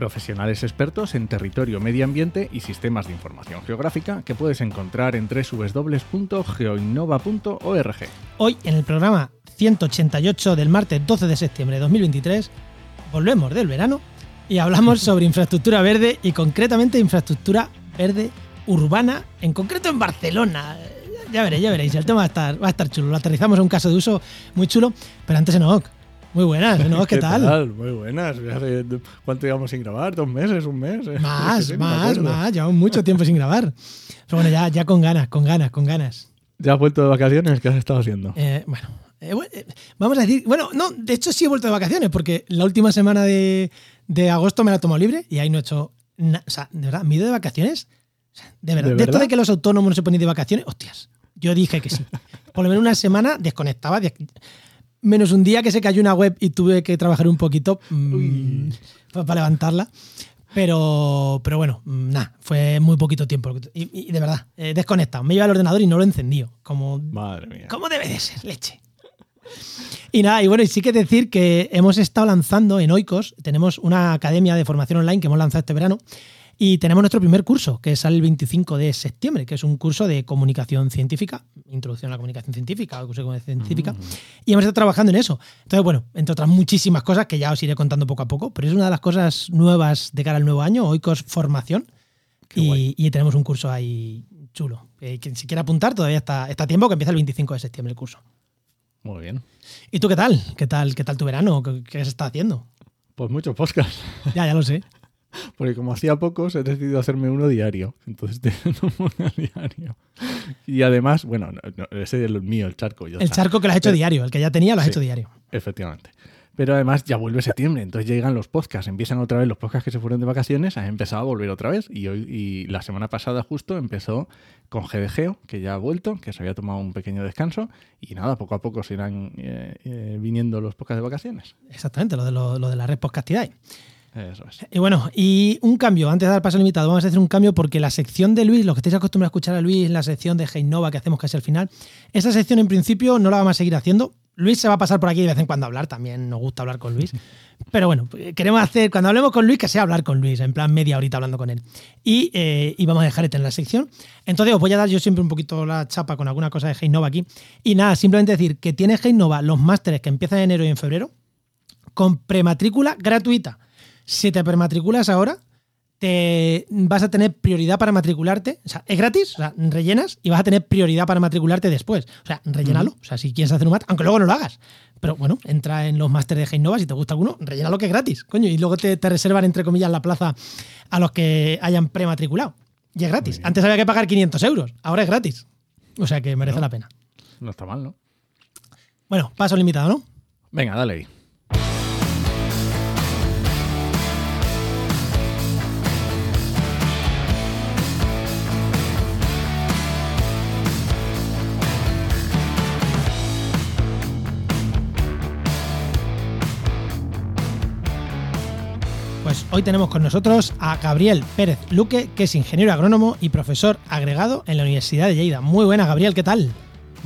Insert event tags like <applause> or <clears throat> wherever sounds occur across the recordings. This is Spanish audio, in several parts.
Profesionales expertos en territorio, medio ambiente y sistemas de información geográfica que puedes encontrar en www.geoinnova.org. Hoy, en el programa 188 del martes 12 de septiembre de 2023, volvemos del verano y hablamos <laughs> sobre infraestructura verde y concretamente infraestructura verde urbana, en concreto en Barcelona. Ya veréis, ya veréis, el tema va a estar, va a estar chulo. Lo aterrizamos a un caso de uso muy chulo, pero antes Enoch. Muy buenas, Enoch, ¿qué, <laughs> tal? Muy buenas. <laughs> ¿Cuánto llevamos sin grabar? ¿Dos meses? ¿Un mes? <laughs> Más, Sí, no más, más. Llevamos mucho tiempo sin grabar. Pero bueno, ya, ya con ganas, con ganas, con ganas. ¿Ya has vuelto de vacaciones? ¿Qué has estado haciendo? Eh, bueno, eh, bu- eh, vamos a decir, bueno, no, de hecho sí he vuelto de vacaciones porque la última semana de, de agosto me la he tomado libre y ahí no he hecho nada. O sea, de verdad, ¿me he ido de vacaciones? O sea, de verdad, ¿De de, esto verdad? de que los autónomos no se ponen de vacaciones, hostias, yo dije que sí. Por lo menos una semana desconectaba, des- menos un día que se cayó una web y tuve que trabajar un poquito mm, pa- para levantarla. Pero, pero bueno, mm, nada, fue muy poquito tiempo. Y, y de verdad, eh, desconectado. Me iba al ordenador y no lo encendió. Como Madre mía. ¿Cómo debe de ser? Leche. Y nada, y bueno, y sí que decir que hemos estado lanzando en Oikos, tenemos una academia de formación online que hemos lanzado este verano, y tenemos nuestro primer curso, que sale el 25 de septiembre, que es un curso de comunicación científica, introducción a la comunicación científica, o curso de comunicación científica, y hemos estado trabajando en eso. Entonces, bueno, entre otras muchísimas cosas que ya os iré contando poco a poco, pero es una de las cosas nuevas de cara al nuevo año, Oikos Formación, y, tenemos un curso ahí chulo. Eh, quien se quiera apuntar todavía está, está a tiempo, que empieza el 25 de septiembre el curso. Muy bien. ¿Y tú qué tal? ¿Qué tal, qué tal tu verano? ¿Qué, qué se está haciendo? Pues muchos podcasts. Ya, ya lo sé. Porque como hacía pocos, he decidido hacerme uno diario. Entonces <laughs> tengo uno diario. Y además, bueno, no, no, ese es el mío, el charco. ya El está. charco que lo has hecho Eh, diario, el que ya tenía lo has sí. hecho diario. Efectivamente. Pero además ya vuelve septiembre, entonces llegan los podcasts, empiezan otra vez los podcasts que se fueron de vacaciones, han empezado a volver otra vez y hoy y la semana pasada justo empezó con GDGeo, que ya ha vuelto, que se había tomado un pequeño descanso y nada, poco a poco se irán eh, eh, viniendo los podcasts de vacaciones. Exactamente, lo de, lo, lo de la red Podcastidad. Eso es. Y bueno, y un cambio, antes de dar paso al invitado, vamos a hacer un cambio porque la sección de Luis, los que estáis acostumbrados a escuchar a Luis, la sección de Heinova que hacemos casi al final, esa sección en principio no la vamos a seguir haciendo. Luis se va a pasar por aquí de vez en cuando a hablar, también nos gusta hablar con Luis. <laughs> Pero bueno, queremos hacer, cuando hablemos con Luis, que sea hablar con Luis, en plan media horita hablando con él. Y, eh, y vamos a dejar este en la sección. Entonces os voy a dar yo siempre un poquito la chapa con alguna cosa de Heinova aquí. Y nada, simplemente decir que tiene Heinova los másteres que empiezan en enero y en febrero con prematrícula gratuita. Si te prematriculas ahora, te vas a tener prioridad para matricularte. O sea, es gratis, o sea, rellenas y vas a tener prioridad para matricularte después. O sea, rellénalo. O sea, si quieres hacer un máster, aunque luego no lo hagas. Pero bueno, entra en los másteres de Heinova, si te gusta alguno, rellena lo que es gratis, coño. Y luego te, te reservan, entre comillas, la plaza a los que hayan prematriculado. Y es gratis. Antes había que pagar 500 euros, ahora es gratis. O sea que merece la pena. No está mal, ¿no? Bueno, paso limitado, ¿no? Venga, dale ahí. Pues hoy tenemos con nosotros a Gabriel Pérez Luque, que es ingeniero agrónomo y profesor agregado en la Universidad de Lleida. Muy buena, Gabriel, ¿qué tal?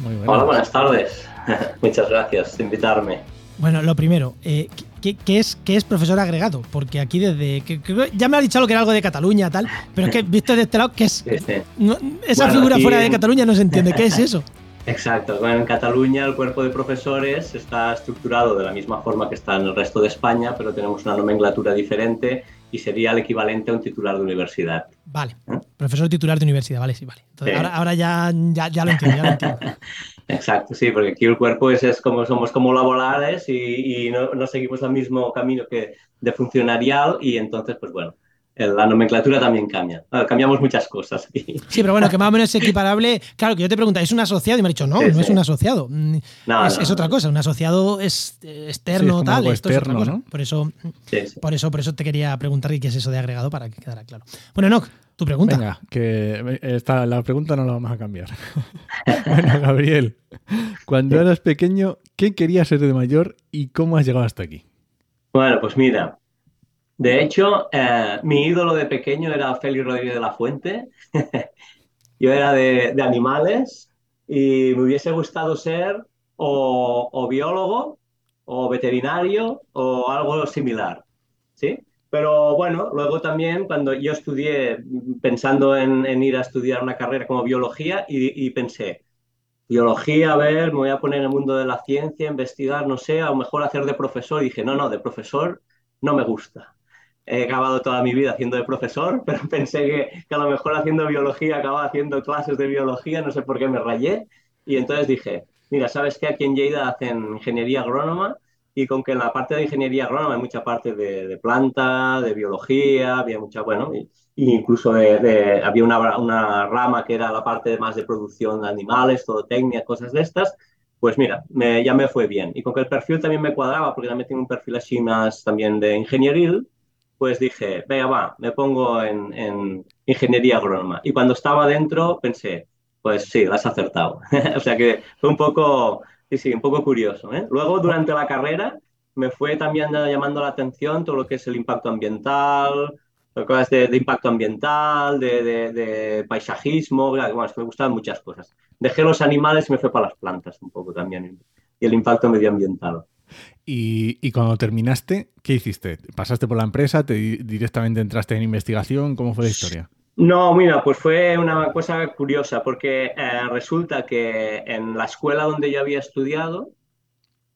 Muy bueno. Hola, buenas tardes. <laughs> Muchas gracias por invitarme. Bueno, lo primero, eh, ¿qué, qué es, ¿qué es profesor agregado? Porque aquí desde... que- que- ya me ha dicho algo que era algo de Cataluña, tal, pero es que visto de este lado, ¿qué es? Sí, sí. No, esa Bueno, figura aquí- fuera de Cataluña no se entiende. <laughs> ¿Qué es eso? Exacto. Bueno, en Cataluña el cuerpo de profesores está estructurado de la misma forma que está en el resto de España, pero tenemos una nomenclatura diferente y sería el equivalente a un titular de universidad. Vale, ¿Eh? profesor titular de universidad, vale, sí, vale. Entonces, Sí. ahora, ahora ya, ya, ya lo entiendo, ya lo entiendo. <laughs> Exacto, sí, porque aquí el cuerpo es, es como somos como laborales y, y no, no seguimos el mismo camino que de funcionarial y entonces, pues bueno, la nomenclatura también cambia. cambiamos muchas cosas. Sí, pero bueno, que más o menos es <laughs> equiparable. Claro, que yo te pregunto, ¿es un asociado? Y me ha dicho, no, no es un asociado. Mm, es, otra cosa. Un asociado es externo, tal. Esto es otra cosa. Por eso, por eso, por eso te quería preguntar qué es eso de agregado para que quedara claro. Bueno, Enoch, tu pregunta. Venga, que esta, la pregunta no la vamos a cambiar. <laughs> bueno, Gabriel, cuando eras pequeño, ¿qué querías ser de mayor y cómo has llegado hasta aquí? Bueno, pues mira, de hecho, eh, mi ídolo de pequeño era Félix Rodríguez de la Fuente. <laughs> Yo era de, animales y me hubiese gustado ser o, biólogo o veterinario o algo similar. ¿sí? Pero bueno, luego también cuando yo estudié pensando en, ir a estudiar una carrera como biología y, y, pensé, biología, a ver, me voy a poner en el mundo de la ciencia, investigar, no sé, a lo mejor hacer de profesor. Y dije, no, no, de profesor no me gusta he acabado toda mi vida haciendo de profesor, <laughs> pero pensé que, a lo mejor haciendo biología acababa haciendo clases de biología, no sé por qué me rayé. Y entonces dije, mira, ¿sabes qué? Aquí en Lleida hacen ingeniería agrónoma y con que en la parte de ingeniería agrónoma hay mucha parte de, planta, de biología, había mucha, bueno, incluso de, había una, una, rama que era la parte más de producción de animales, todo técnica, cosas de estas. Pues mira, me, ya me fue bien. Y con que el perfil también me cuadraba, porque también tengo un perfil así más también de ingenieril, pues dije, venga, va, me pongo en, ingeniería agrónoma. Y cuando estaba dentro pensé, pues sí, la has acertado. <laughs> o sea que fue un poco, sí, sí, un poco curioso. ¿eh? Luego, durante la carrera, me fue también llamando la atención todo lo que es el impacto ambiental, cosas de, impacto ambiental, de, paisajismo, bueno, me gustaban muchas cosas. Dejé los animales y me fue para las plantas un poco también, y el impacto medioambiental. Y, cuando terminaste, ¿qué hiciste? ¿Pasaste por la empresa? ¿Te directamente entraste en investigación? ¿Cómo fue la historia? No, mira, pues fue una cosa curiosa porque eh, resulta que en la escuela donde yo había estudiado,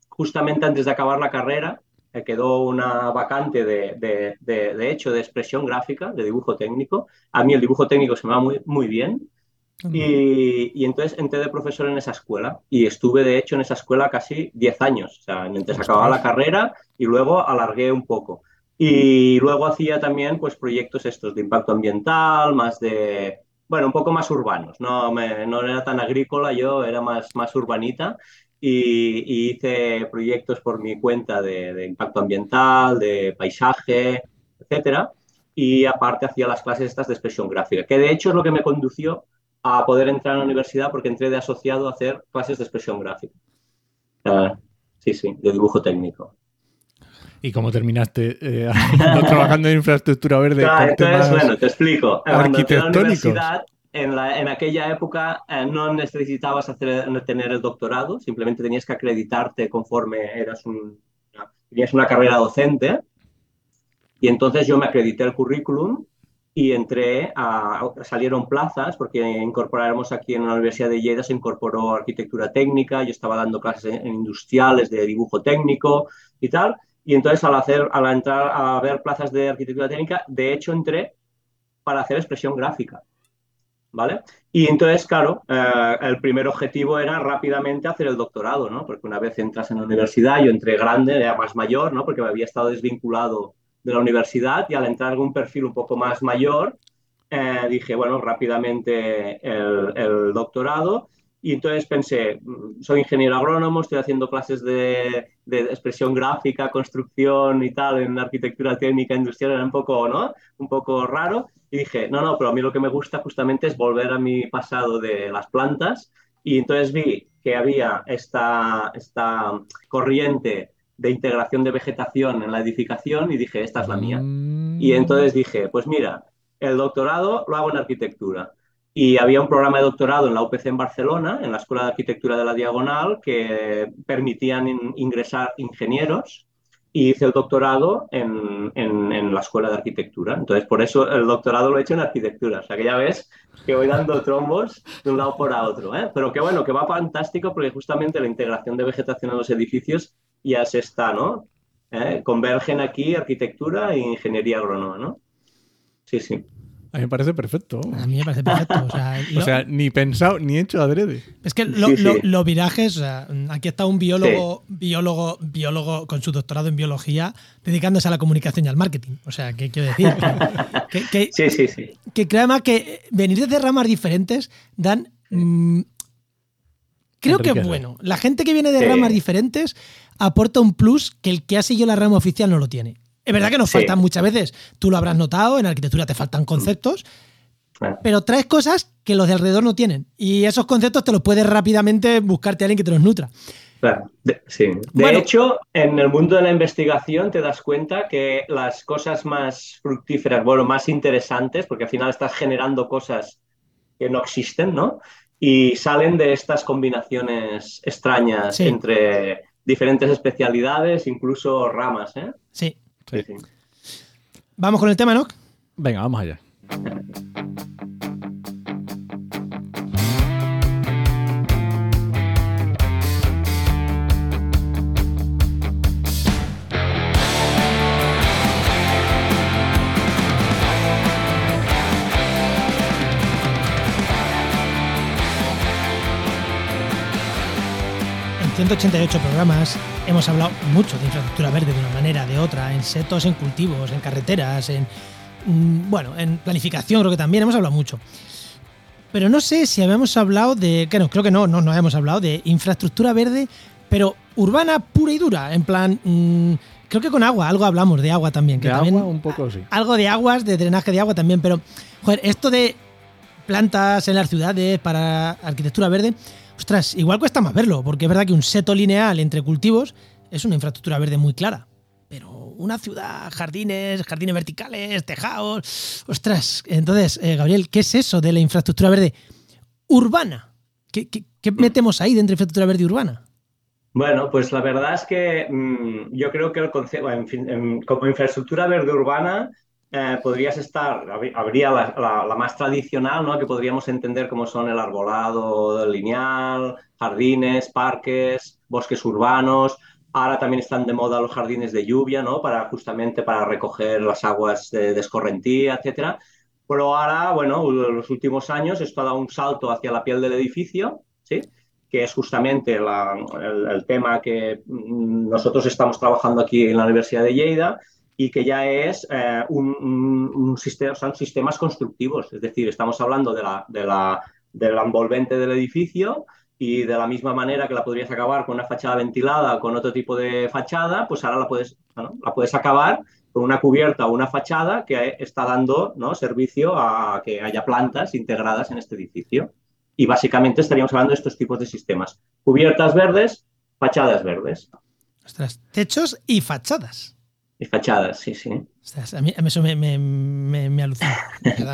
justamente antes de acabar la carrera, me quedó una vacante de, de, hecho de expresión gráfica, de dibujo técnico. A mí el dibujo técnico se me va muy, muy bien y, entonces entré de profesor en esa escuela y estuve de hecho en esa escuela casi 10 años, o sea, mientras acababa la carrera y luego alargué un poco. Y luego hacía también pues proyectos estos de impacto ambiental, más de, bueno, un poco más urbanos, no, me, no era tan agrícola yo, era más, más urbanita. Y, hice proyectos por mi cuenta de, de impacto ambiental, de paisaje, etcétera. Y aparte hacía las clases estas de expresión gráfica, que de hecho es lo que me condució a poder entrar a la universidad porque entré de asociado a hacer clases de expresión gráfica. sí, sí, de dibujo técnico. ¿Y cómo terminaste eh, <laughs> trabajando en infraestructura verde? entonces, bueno, te explico. Arquitectónico. En, la, en, aquella época eh, no necesitabas hacer, tener el doctorado, simplemente tenías que acreditarte conforme eras un, tenías una carrera docente. Y entonces yo me acredité el currículum y entré a, salieron plazas porque incorporáramos aquí en la Universidad de Lleida se incorporó arquitectura técnica, yo estaba dando clases en, industriales de dibujo técnico y tal, y entonces al hacer al entrar a ver plazas de arquitectura técnica, de hecho entré para hacer expresión gráfica. ¿Vale? Y entonces, claro, eh, el primer objetivo era rápidamente hacer el doctorado, ¿no? Porque una vez entras en la universidad, yo entré grande, era más mayor, ¿no? Porque me había estado desvinculado de la universidad y al entrar en un perfil un poco más mayor, eh, dije, bueno, rápidamente el, doctorado y entonces pensé, mm, soy ingeniero agrónomo, estoy haciendo clases de, de, expresión gráfica, construcción y tal en arquitectura técnica industrial, era un poco, ¿no? Un poco raro. Y dije, no, no, pero a mí lo que me gusta justamente es volver a mi pasado de las plantas. Y entonces vi que había esta, esta corriente de integración de vegetación en la edificación y dije, esta es la mía. Mm. Y entonces dije, pues mira, el doctorado lo hago en arquitectura. Y había un programa de doctorado en la UPC en Barcelona, en la Escuela de Arquitectura de la Diagonal, que permitían ingresar ingenieros y hice el doctorado en, en, la Escuela de Arquitectura. Entonces, por eso el doctorado lo he hecho en arquitectura. O sea, que ya ves que voy dando trombos de un lado por a otro. ¿eh? Pero que bueno, que va fantástico porque justamente la integración de vegetación en los edificios ya se está, ¿no? ¿Eh? Convergen aquí arquitectura e ingeniería agrónoma, ¿no? Sí, sí. A mí me parece perfecto. A mí me parece perfecto. O sea, <laughs> ni pensado, ni hecho adrede. Es que los virajes, aquí está un biólogo, biólogo, biólogo con su doctorado en biología dedicándose a la comunicación y al marketing. O sea, ¿qué quiero decir? <laughs> Que, sí, sí, sí. Que creo además que venir de ramas diferentes dan. Mm, creo que es bueno. La gente que viene de ramas diferentes aporta un plus que el que ha seguido la rama oficial no lo tiene. Es verdad que nos faltan muchas veces, tú lo habrás notado, en arquitectura te faltan conceptos, pero traes cosas que los de alrededor no tienen. Y esos conceptos te los puedes rápidamente buscarte a alguien que te los nutra. Claro, de, sí. De hecho, en el mundo de la investigación te das cuenta que las cosas más fructíferas, bueno, más interesantes, porque al final estás generando cosas que no existen, ¿no? Y salen de estas combinaciones extrañas entre diferentes especialidades, incluso ramas, ¿eh? Sí. Vamos con el tema, ¿no? Venga, vamos allá. 188 programas hemos hablado mucho de infraestructura verde de una manera, de otra, en setos, en cultivos, en carreteras, en mm, bueno, en planificación creo que también hemos hablado mucho. Pero no sé si habíamos hablado de, que no, creo que no, no, no habíamos hablado de infraestructura verde, pero urbana pura y dura, en plan, mm, creo que con agua, algo hablamos de agua también. Que de también, agua un poco sí. Algo de aguas, de drenaje de agua también, pero, joder, esto de plantas en las ciudades para arquitectura verde, ostras, igual cuesta más verlo, porque es verdad que un seto lineal entre cultivos es una infraestructura verde muy clara. Pero una ciudad, jardines, jardines verticales, tejados. Ostras, entonces, eh, Gabriel, ¿qué es eso de la infraestructura verde urbana? ¿Qué, metemos ahí dentro de infraestructura verde urbana? Bueno, pues la verdad es que mm, yo creo que el concepto, en fin, como infraestructura verde urbana, eh, podrías estar, habría la, más tradicional, ¿no? que podríamos entender como son el arbolado lineal, jardines, parques, bosques urbanos. Ahora también están de moda los jardines de lluvia, ¿no? Para justamente para recoger las aguas de, escorrentía, etcétera. Pero ahora, bueno, los últimos años esto ha dado un salto hacia la piel del edificio, ¿sí? que es justamente el, tema que mm, nosotros estamos trabajando aquí en la Universidad de Lleida, y que ya es eh, un, sistema, son sistemas constructivos, es decir, estamos hablando de la, de la, del envolvente del edificio y de la misma manera que la podrías acabar con una fachada ventilada con otro tipo de fachada, pues ahora la puedes, la puedes acabar con una cubierta o una fachada que está dando ¿no? servicio a que haya plantas integradas en este edificio. Y básicamente estaríamos hablando de estos tipos de sistemas. Cubiertas verdes, fachadas verdes. Ostras, techos y fachadas. Y fachadas, sí, sí. a mí, eso me, me, me, alucina,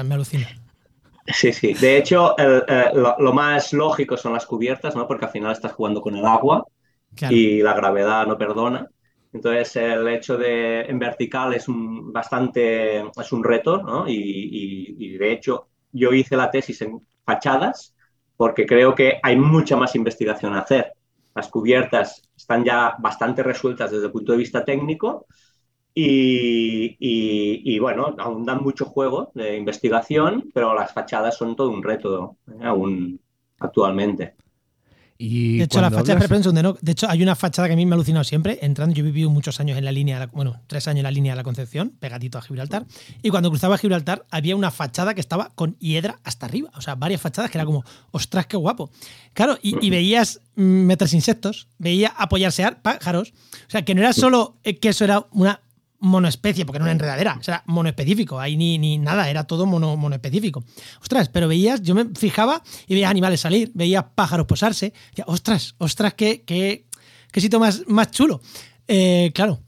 me alucina. <laughs> Sí, sí. De hecho, eh, lo, más lógico son las cubiertas, ¿no? Porque al final estás jugando con el agua y la gravedad no perdona. Entonces, el hecho de en vertical es un bastante es un reto, ¿no? Y, y, de hecho, yo hice la tesis en fachadas porque creo que hay mucha más investigación a hacer. Las cubiertas están ya bastante resueltas desde el punto de vista técnico, y, bueno, aún dan mucho juego de investigación, pero las fachadas son todo un reto ¿eh? aún actualmente. de hecho, la fachada, de hecho, hay una fachada que a mí me ha alucinado siempre. Entrando, yo he vivido muchos años en la línea, bueno, tres años en la línea de la Concepción, pegadito a Gibraltar. Y cuando cruzaba Gibraltar, había una fachada que estaba con hiedra hasta arriba. O sea, varias fachadas que era como, ostras, qué guapo. Claro, y, y <clears throat> veías mm, meter insectos, veía apoyarse pájaros. O sea, que no era solo que eso era una monoespecie, porque no era enredadera, o sea, monoespecífico, ahí ni, ni nada, era todo mono, monoespecífico. Ostras, pero veías, yo me fijaba y veía animales salir, veía pájaros posarse, decía, ostras, ostras, qué, qué, qué sitio más, más chulo. Eh, claro,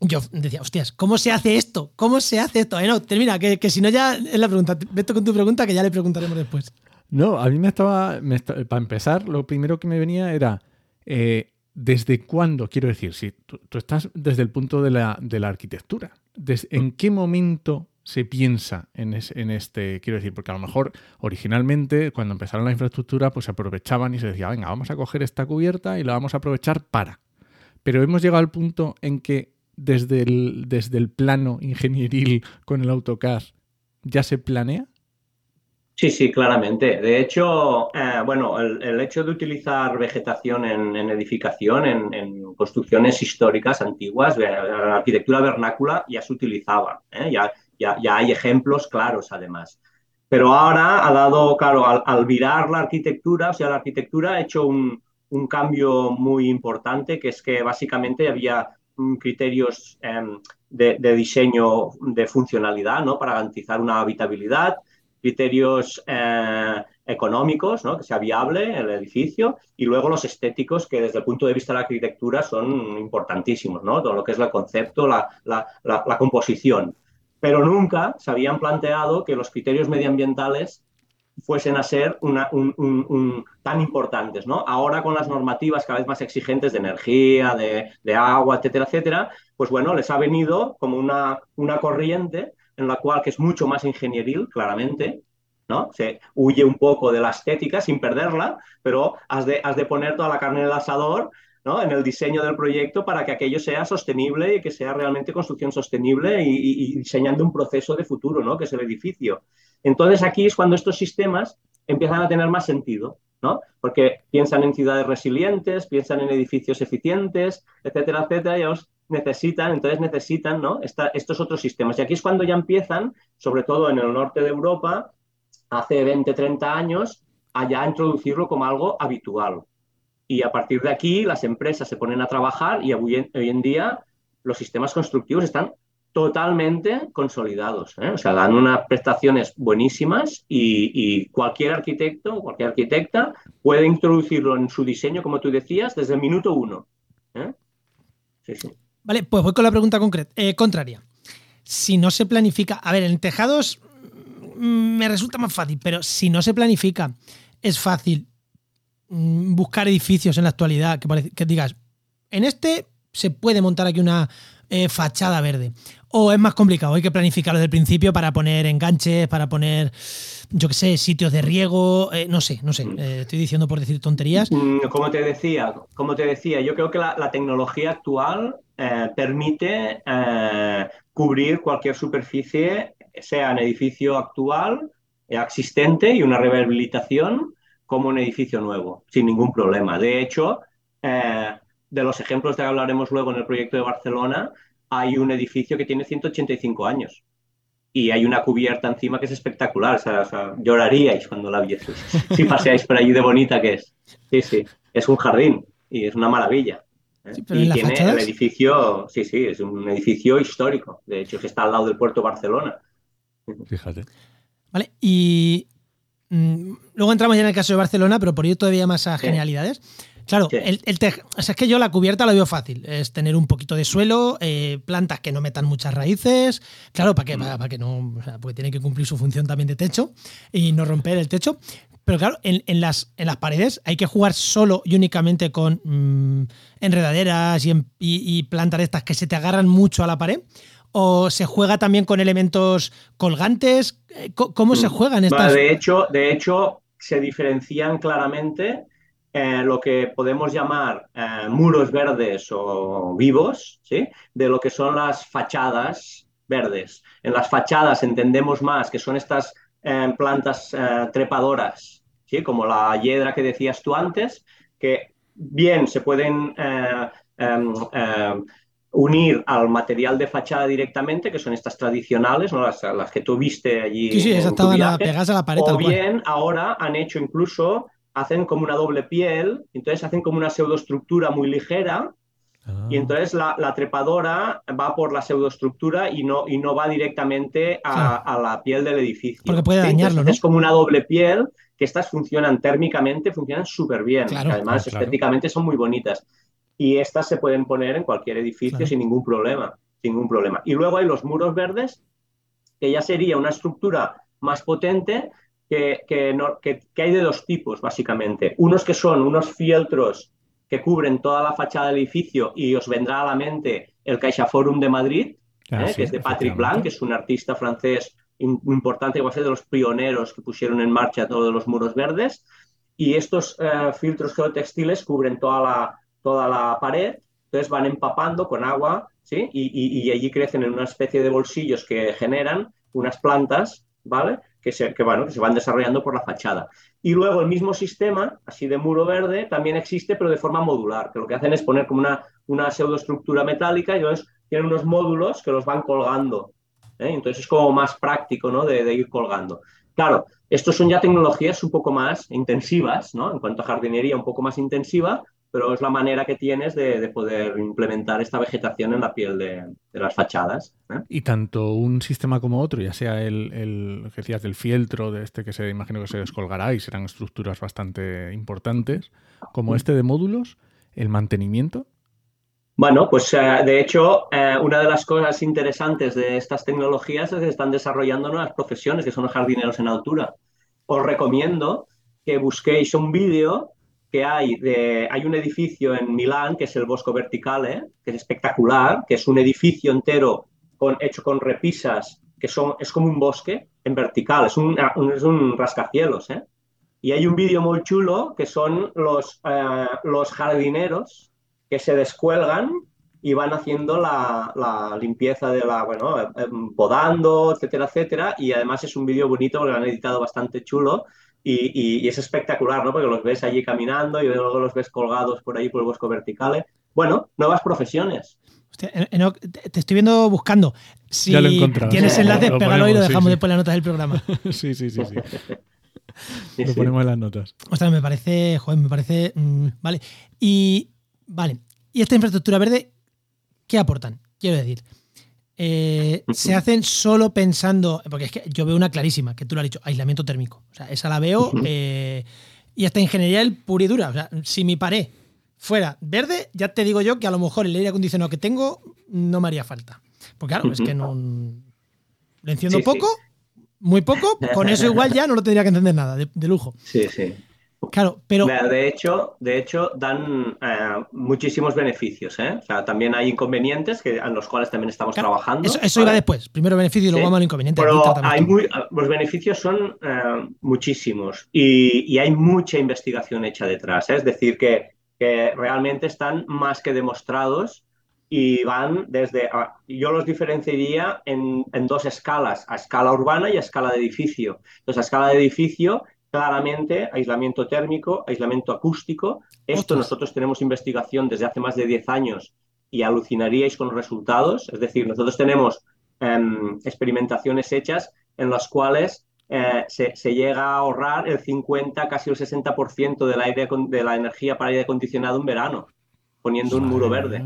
yo decía, hostias, ¿cómo se hace esto? ¿Cómo se hace esto? Eh, no, termina, que, que, si no ya es la pregunta. Vete con tu pregunta que ya le preguntaremos después. No, a mí me estaba, para empezar, lo primero que me venía era, eh, ¿desde cuándo? Quiero decir, si tú, estás desde el punto de la, arquitectura, ¿en qué momento se piensa en, este, quiero decir, porque a lo mejor originalmente cuando empezaron la infraestructura pues se aprovechaban y se decía, venga, vamos a coger esta cubierta y la vamos a aprovechar para. Pero hemos llegado al punto en que desde el, desde el plano ingenieril con el AutoCAD ya se planea? Sí, sí, claramente. De hecho, eh, bueno, el, hecho de utilizar vegetación en, edificación, en, construcciones históricas antiguas, la arquitectura vernácula ya se utilizaba, ¿eh? ya, ya, ya, hay ejemplos claros además. Pero ahora ha dado, claro, al, virar la arquitectura, o sea, la arquitectura ha hecho un, cambio muy importante, que es que básicamente había mm, criterios em, de, diseño de funcionalidad, ¿no? Para garantizar una habitabilidad criterios eh, económicos, ¿no? que sea viable el edificio, y luego los estéticos, que desde el punto de vista de la arquitectura son importantísimos, ¿no? todo lo que es el concepto, la, la, composición. Pero nunca se habían planteado que los criterios medioambientales fuesen a ser una, un, tan importantes. ¿no? Ahora con las normativas cada vez más exigentes de energía, de, de, agua, etcétera, etcétera, pues bueno, les ha venido como una, una corriente en la cual que es mucho más ingenieril, claramente, ¿no? Se huye un poco de la estética sin perderla, pero has de, has de poner toda la carne en el asador ¿no? en el diseño del proyecto para que aquello sea sostenible y que sea realmente construcción sostenible y, diseñando un proceso de futuro, ¿no? que es el edificio. Entonces aquí es cuando estos sistemas empiezan a tener más sentido, ¿no? porque piensan en ciudades resilientes, piensan en edificios eficientes, etcétera, etcétera, y necesitan, entonces necesitan ¿no? estos otros sistemas. Y aquí es cuando ya empiezan, sobre todo en el norte de Europa, hace 20, 30 años, a ya introducirlo como algo habitual. Y a partir de aquí las empresas se ponen a trabajar y hoy en, día los sistemas constructivos están totalmente consolidados. ¿eh? O sea, dan unas prestaciones buenísimas y, cualquier arquitecto, cualquier arquitecta puede introducirlo en su diseño, como tú decías, desde el minuto uno. ¿eh? Sí, sí. Vale, pues voy con la pregunta concreta, eh, contraria. Si no se planifica, a ver, en tejados mm, me resulta más fácil, pero si no se planifica, es fácil mm, buscar edificios en la actualidad que, que digas, en este se puede montar aquí una eh, fachada verde. O es más complicado, hay que planificarlo desde el principio para poner enganches, para poner, yo qué sé, sitios de riego, eh, no sé, no sé, estoy diciendo por decir tonterías. Mm, como te decía, como te decía, yo creo que la tecnología actual eh, permite eh, cubrir cualquier superficie, sea en edificio actual, existente y una rehabilitación, como un edificio nuevo, sin ningún problema. De hecho, eh, de los ejemplos de que hablaremos luego en el proyecto de Barcelona, hay un edificio que tiene 185 años y hay una cubierta encima que es espectacular. lloraríais cuando la vieseis si paseáis por allí de bonita que es. Sí, sí, es un jardín y es una maravilla y tiene el edificio, sí, sí, es un edificio histórico. De hecho, que está al lado del puerto Barcelona. Fíjate. Vale, y mm, luego entramos ya en el caso de Barcelona, pero por ir todavía más a genialidades. Claro, el, es que yo la cubierta la veo fácil. Es tener un poquito de suelo, eh, plantas que no metan muchas raíces. Claro, para que, mm. para, que no. porque tiene que cumplir su función también de techo y no romper el techo. Pero claro, en, las, en las paredes hay que jugar solo y únicamente con mm, enredaderas y, plantas estas que se te agarran mucho a la pared. ¿O se juega también con elementos colgantes? Eh, ¿Cómo se mm. juegan estas? de, hecho, de hecho, se diferencian claramente eh, lo que podemos llamar eh, muros verdes o vivos, ¿sí? de lo que son las fachadas verdes. En las fachadas entendemos más que son estas plantas trepadoras ¿sí? como la hiedra que decías tú antes, que bien se pueden eh, em, unir al material de fachada directamente, que son estas tradicionales, ¿no? las, que tú viste allí. Sí, sí, esas estaban pegadas a la pared. O bien ahora han hecho incluso, hacen como una doble piel, entonces hacen como una pseudoestructura muy ligera, y ah. entonces la, trepadora va por la pseudoestructura y no, y no va directamente a, la piel del edificio. Porque puede dañarlo, ¿no? Es como una doble piel que estas funcionan térmicamente, funcionan súper bien. además, estéticamente son muy bonitas. Y estas se pueden poner en cualquier edificio sin ningún problema. Sin ningún problema. Y luego hay los muros verdes, que ya sería una estructura más potente que, que, hay de dos tipos, básicamente. Unos que son unos fieltros que cubren toda la fachada del edificio y os vendrá a la mente el CaixaForum de Madrid, ah, ¿eh? que es de Patrick Blanc, que es un artista francés importante, que va a ser de los pioneros que pusieron en marcha todos los muros verdes. Y estos eh, filtros geotextiles cubren toda la, toda la pared, entonces van empapando con agua, ¿sí? Y, y, allí crecen en una especie de bolsillos que generan unas plantas ¿vale? Que se, que, bueno, que se van desarrollando por la fachada. Y luego el mismo sistema, así de muro verde, también existe, pero de forma modular, que lo que hacen es poner como una, una pseudoestructura metálica y entonces tienen unos módulos que los van colgando. ¿eh? Entonces es como más práctico ¿no? de, de ir colgando. Claro, estos son ya tecnologías un poco más intensivas, ¿no? En cuanto a jardinería, un poco más intensiva, pero es la manera que tienes de, poder implementar esta vegetación en la piel de, las fachadas. ¿eh? Y tanto un sistema como otro, ya sea el, el que decías del fieltro, de este que se imagino que se descolgará y serán estructuras bastante importantes, como este de módulos, el mantenimiento. Bueno, pues eh, de hecho, eh, una de las cosas interesantes de estas tecnologías es que están desarrollando nuevas profesiones, que son los jardineros en altura. Os recomiendo que busquéis un vídeo que hay hay un edificio en Milán que es el Bosco Verticale, que es espectacular, que es un edificio entero con, hecho con repisas, que son, es como un bosque en vertical, es un, es un rascacielos. ¿eh? Y hay un vídeo muy chulo que son los, eh, los jardineros que se descuelgan y van haciendo la, la, limpieza de la, bueno, eh, podando, etcétera, etcétera. Y además es un vídeo bonito, lo han editado bastante chulo y, es espectacular, ¿no? Porque los ves allí caminando y luego los ves colgados por ahí por el bosco vertical. Bueno, nuevas profesiones. Hostia, te estoy viendo buscando. Si ya lo tienes enlaces, pégalo y lo dejamos después en las notas del programa. <laughs> sí, sí, sí, sí. lo ponemos en las notas. Ostras, me parece, joder, me parece. Mm, vale. Y. Vale. ¿Y esta infraestructura verde qué aportan? Quiero decir, eh, <laughs> se hacen solo pensando, porque es que yo veo una clarísima, que tú lo has dicho, aislamiento térmico. O sea, esa la veo eh, y hasta ingeniería el pura y dura. O sea, si mi pared fuera verde, ya te digo yo que a lo mejor el aire acondicionado que tengo no me haría falta. Porque claro, es que no... Lo enciendo poco, muy poco, con eso igual ya no lo tendría que entender nada, de lujo. Sí, sí. Claro, pero... De hecho, de hecho dan eh, muchísimos beneficios. ¿eh? O sea, también hay inconvenientes que, en los cuales también estamos trabajando. Eso, iba después. Primero beneficio y luego vamos al inconveniente. Pero hay los beneficios son eh, muchísimos y, hay mucha investigación hecha detrás. Es decir, que, realmente están más que demostrados y van desde... yo los diferenciaría en, en dos escalas, a escala urbana y a escala de edificio. Entonces, a escala de edificio claramente aislamiento térmico, aislamiento acústico. Esto nosotros tenemos investigación desde hace más de 10 años y alucinaríais con los resultados. Es decir, nosotros tenemos em, experimentaciones hechas en las cuales eh, se, llega a ahorrar el 50, casi el 60% del aire, de la energía para aire acondicionado en verano, poniendo un muro verde.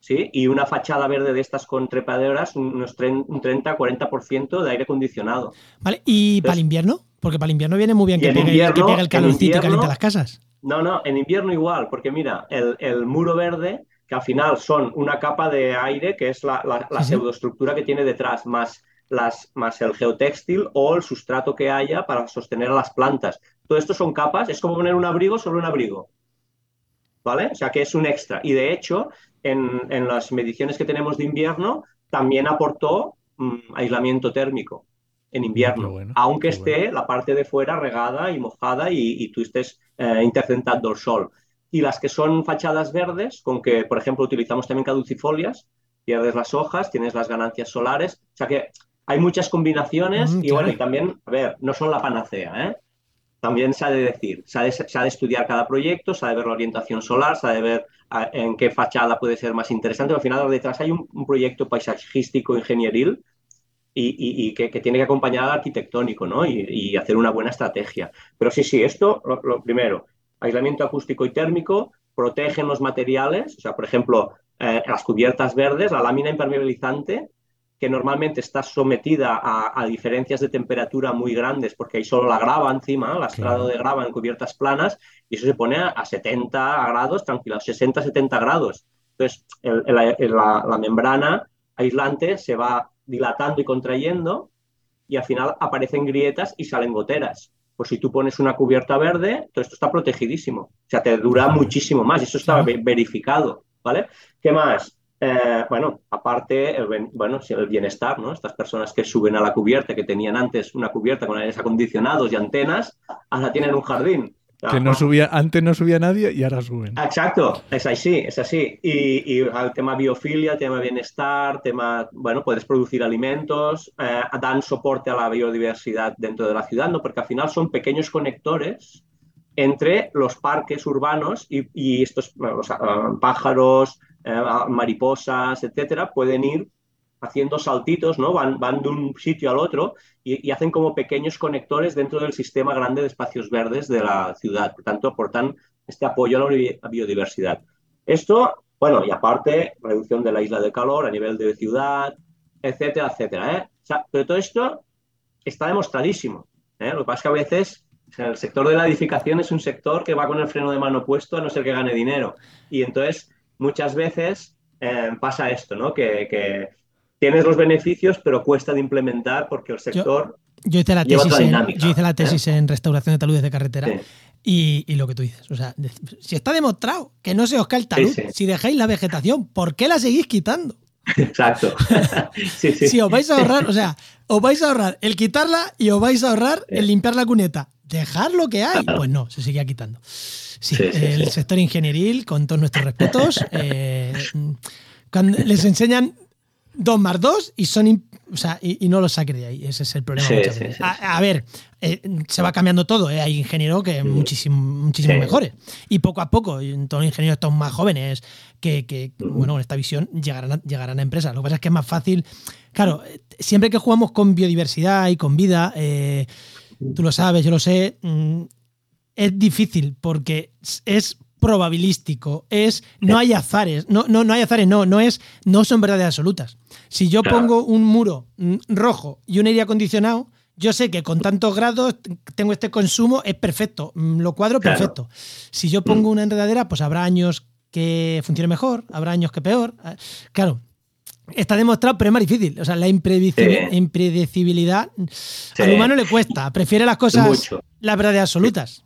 ¿sí? Y una fachada verde de estas con trepaderas, unos un 30-40% de aire acondicionado. Vale, ¿y para el invierno? Porque para el invierno viene muy bien que pegue, el calorcito y caliente las casas. No, no, en invierno igual, porque mira, el, muro verde, que al final son una capa de aire, que es la, pseudoestructura que tiene detrás, más, las, más el geotextil o el sustrato que haya para sostener a las plantas. Todo esto son capas, es como poner un abrigo sobre un abrigo. ¿Vale? O sea que es un extra. Y de hecho, en, las mediciones que tenemos de invierno, también aportó mm, aislamiento térmico en invierno, aunque esté la parte de fuera regada y mojada y, tú estés eh, intercentando el sol. Y las que son fachadas verdes, con que, por ejemplo, utilizamos también caducifolias, pierdes las hojas, tienes las ganancias solares, o sea que hay muchas combinaciones y bueno, y también, a ver, no son la panacea, ¿eh? También se ha de decir, se ha de, estudiar cada proyecto, se ha de ver la orientación solar, se ha de ver en qué fachada puede ser más interesante. Al final, detrás hay un, un proyecto paisajístico ingenieril y, que, tiene que acompañar al arquitectónico ¿no? y, hacer una buena estrategia. Pero sí, sí, esto, lo, primero, aislamiento acústico y térmico, protegen los materiales, o sea, por ejemplo, eh, las cubiertas verdes, la lámina impermeabilizante, que normalmente está sometida a, diferencias de temperatura muy grandes, porque hay solo la grava encima, el estrado de grava en cubiertas planas, y eso se pone a, 70 grados, tranquilo, 60-70 grados. Entonces, la membrana aislante se va dilatando y contrayendo y al final aparecen grietas y salen goteras. Pues si tú pones una cubierta verde, todo esto está protegidísimo. O sea, te dura muchísimo más. y Eso está verificado, ¿vale? ¿Qué más? Eh, bueno, aparte, el, bueno, el bienestar, ¿no? Estas personas que suben a la cubierta, que tenían antes una cubierta con aires acondicionados y antenas, ahora tienen un jardín. Que no subía, antes no subía nadie y ahora suben. Exacto, es así, es así. Y, el tema biofilia, tema bienestar, tema, bueno, puedes producir alimentos, eh, dan soporte a la biodiversidad dentro de la ciudad, ¿no? Porque al final son pequeños conectores entre los parques urbanos y, estos pájaros, eh, mariposas, etcétera, pueden ir haciendo saltitos, ¿no? Van, van de un sitio al otro y, hacen como pequeños conectores dentro del sistema grande de espacios verdes de la ciudad. Por tanto, aportan este apoyo a la biodiversidad. Esto, bueno, y aparte, reducción de la isla de calor a nivel de ciudad, etcétera, etcétera. ¿eh? pero todo esto está demostradísimo. ¿eh? Lo que pasa es que a veces el sector de la edificación es un sector que va con el freno de mano puesto a no ser que gane dinero. Y entonces, muchas veces eh, pasa esto, ¿no? que tienes los beneficios, pero cuesta de implementar porque el sector. Yo, hice la tesis, en, yo hice la tesis en restauración de taludes de carretera y, lo que tú dices, o sea, si está demostrado que no se os cae el talud, si dejáis la vegetación, ¿por qué la seguís quitando? Exacto. <laughs> si os vais a ahorrar, o sea, os vais a ahorrar el quitarla y os vais a ahorrar el limpiar la cuneta. Dejar lo que hay. Pues no, se seguía quitando. Sí, el sector ingenieril, con todos nuestros respetos, <laughs> eh, cuando les enseñan 2 más 2 y son o sea, y, no lo saques de ahí. Ese es el problema. a, ver, eh, se va cambiando todo. ¿eh? Hay ingenieros que muchísimo, muchísimo mejores. Y poco a poco, todos los ingenieros están más jóvenes que, que bueno, con esta visión llegarán a, llegarán a empresas. Lo que pasa es que es más fácil. Claro, siempre que jugamos con biodiversidad y con vida, eh, tú lo sabes, yo lo sé, mm, es difícil porque es probabilístico, es no hay azares, no, no, no hay azares, no, no es, no son verdades absolutas. Si yo pongo un muro mm, rojo y un aire acondicionado, yo sé que con tantos grados tengo este consumo, es perfecto, mm, lo cuadro perfecto. Si yo pongo mm. una enredadera, pues habrá años que funcione mejor, habrá años que peor. Ah, claro, está demostrado, pero es más difícil. O sea, la impredecibilidad al humano le cuesta, prefiere las cosas, las verdades absolutas.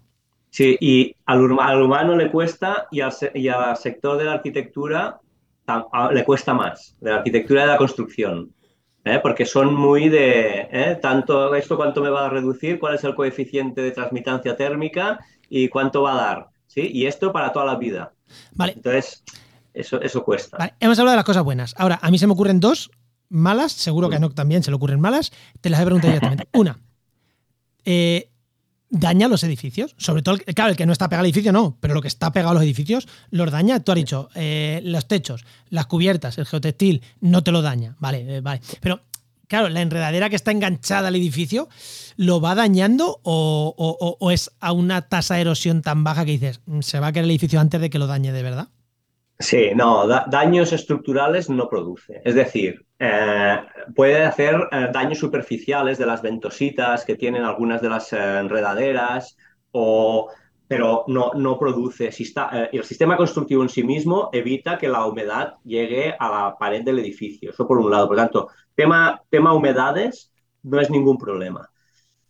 Sí, y al, humano le cuesta y al, sector de la arquitectura le cuesta más, de la arquitectura y de la construcción. ¿eh? Porque son muy de ¿eh? tanto esto cuánto me va a reducir, cuál es el coeficiente de transmitancia térmica y cuánto va a dar. ¿sí? Y esto para toda la vida. Vale. Entonces, eso, eso cuesta. Vale. Hemos hablado de las cosas buenas. Ahora, a mí se me ocurren dos malas, seguro que a Enoch también se le ocurren malas. Te las he preguntado directamente. <laughs> Una, eh, daña los edificios. Sobre todo, claro, el que no está pegado al edificio no, pero lo que está pegado a los edificios los daña. Tú has dicho, eh, los techos, las cubiertas, el geotextil, no te lo daña. Vale, eh, vale. Pero, claro, la enredadera que está enganchada al edificio, ¿lo va dañando o, o es a una tasa de erosión tan baja que dices, mm, se va a caer el edificio antes de que lo dañe de verdad? Sí, no, daños estructurales no produce. Es decir, eh, puede hacer eh, daños superficiales de las ventositas que tienen algunas de las eh, enredaderas, o, pero no, no produce. Si el sistema constructivo en sí mismo evita que la humedad llegue a la pared del edificio. Eso por un lado. Por tanto, tema, tema humedades no es ningún problema.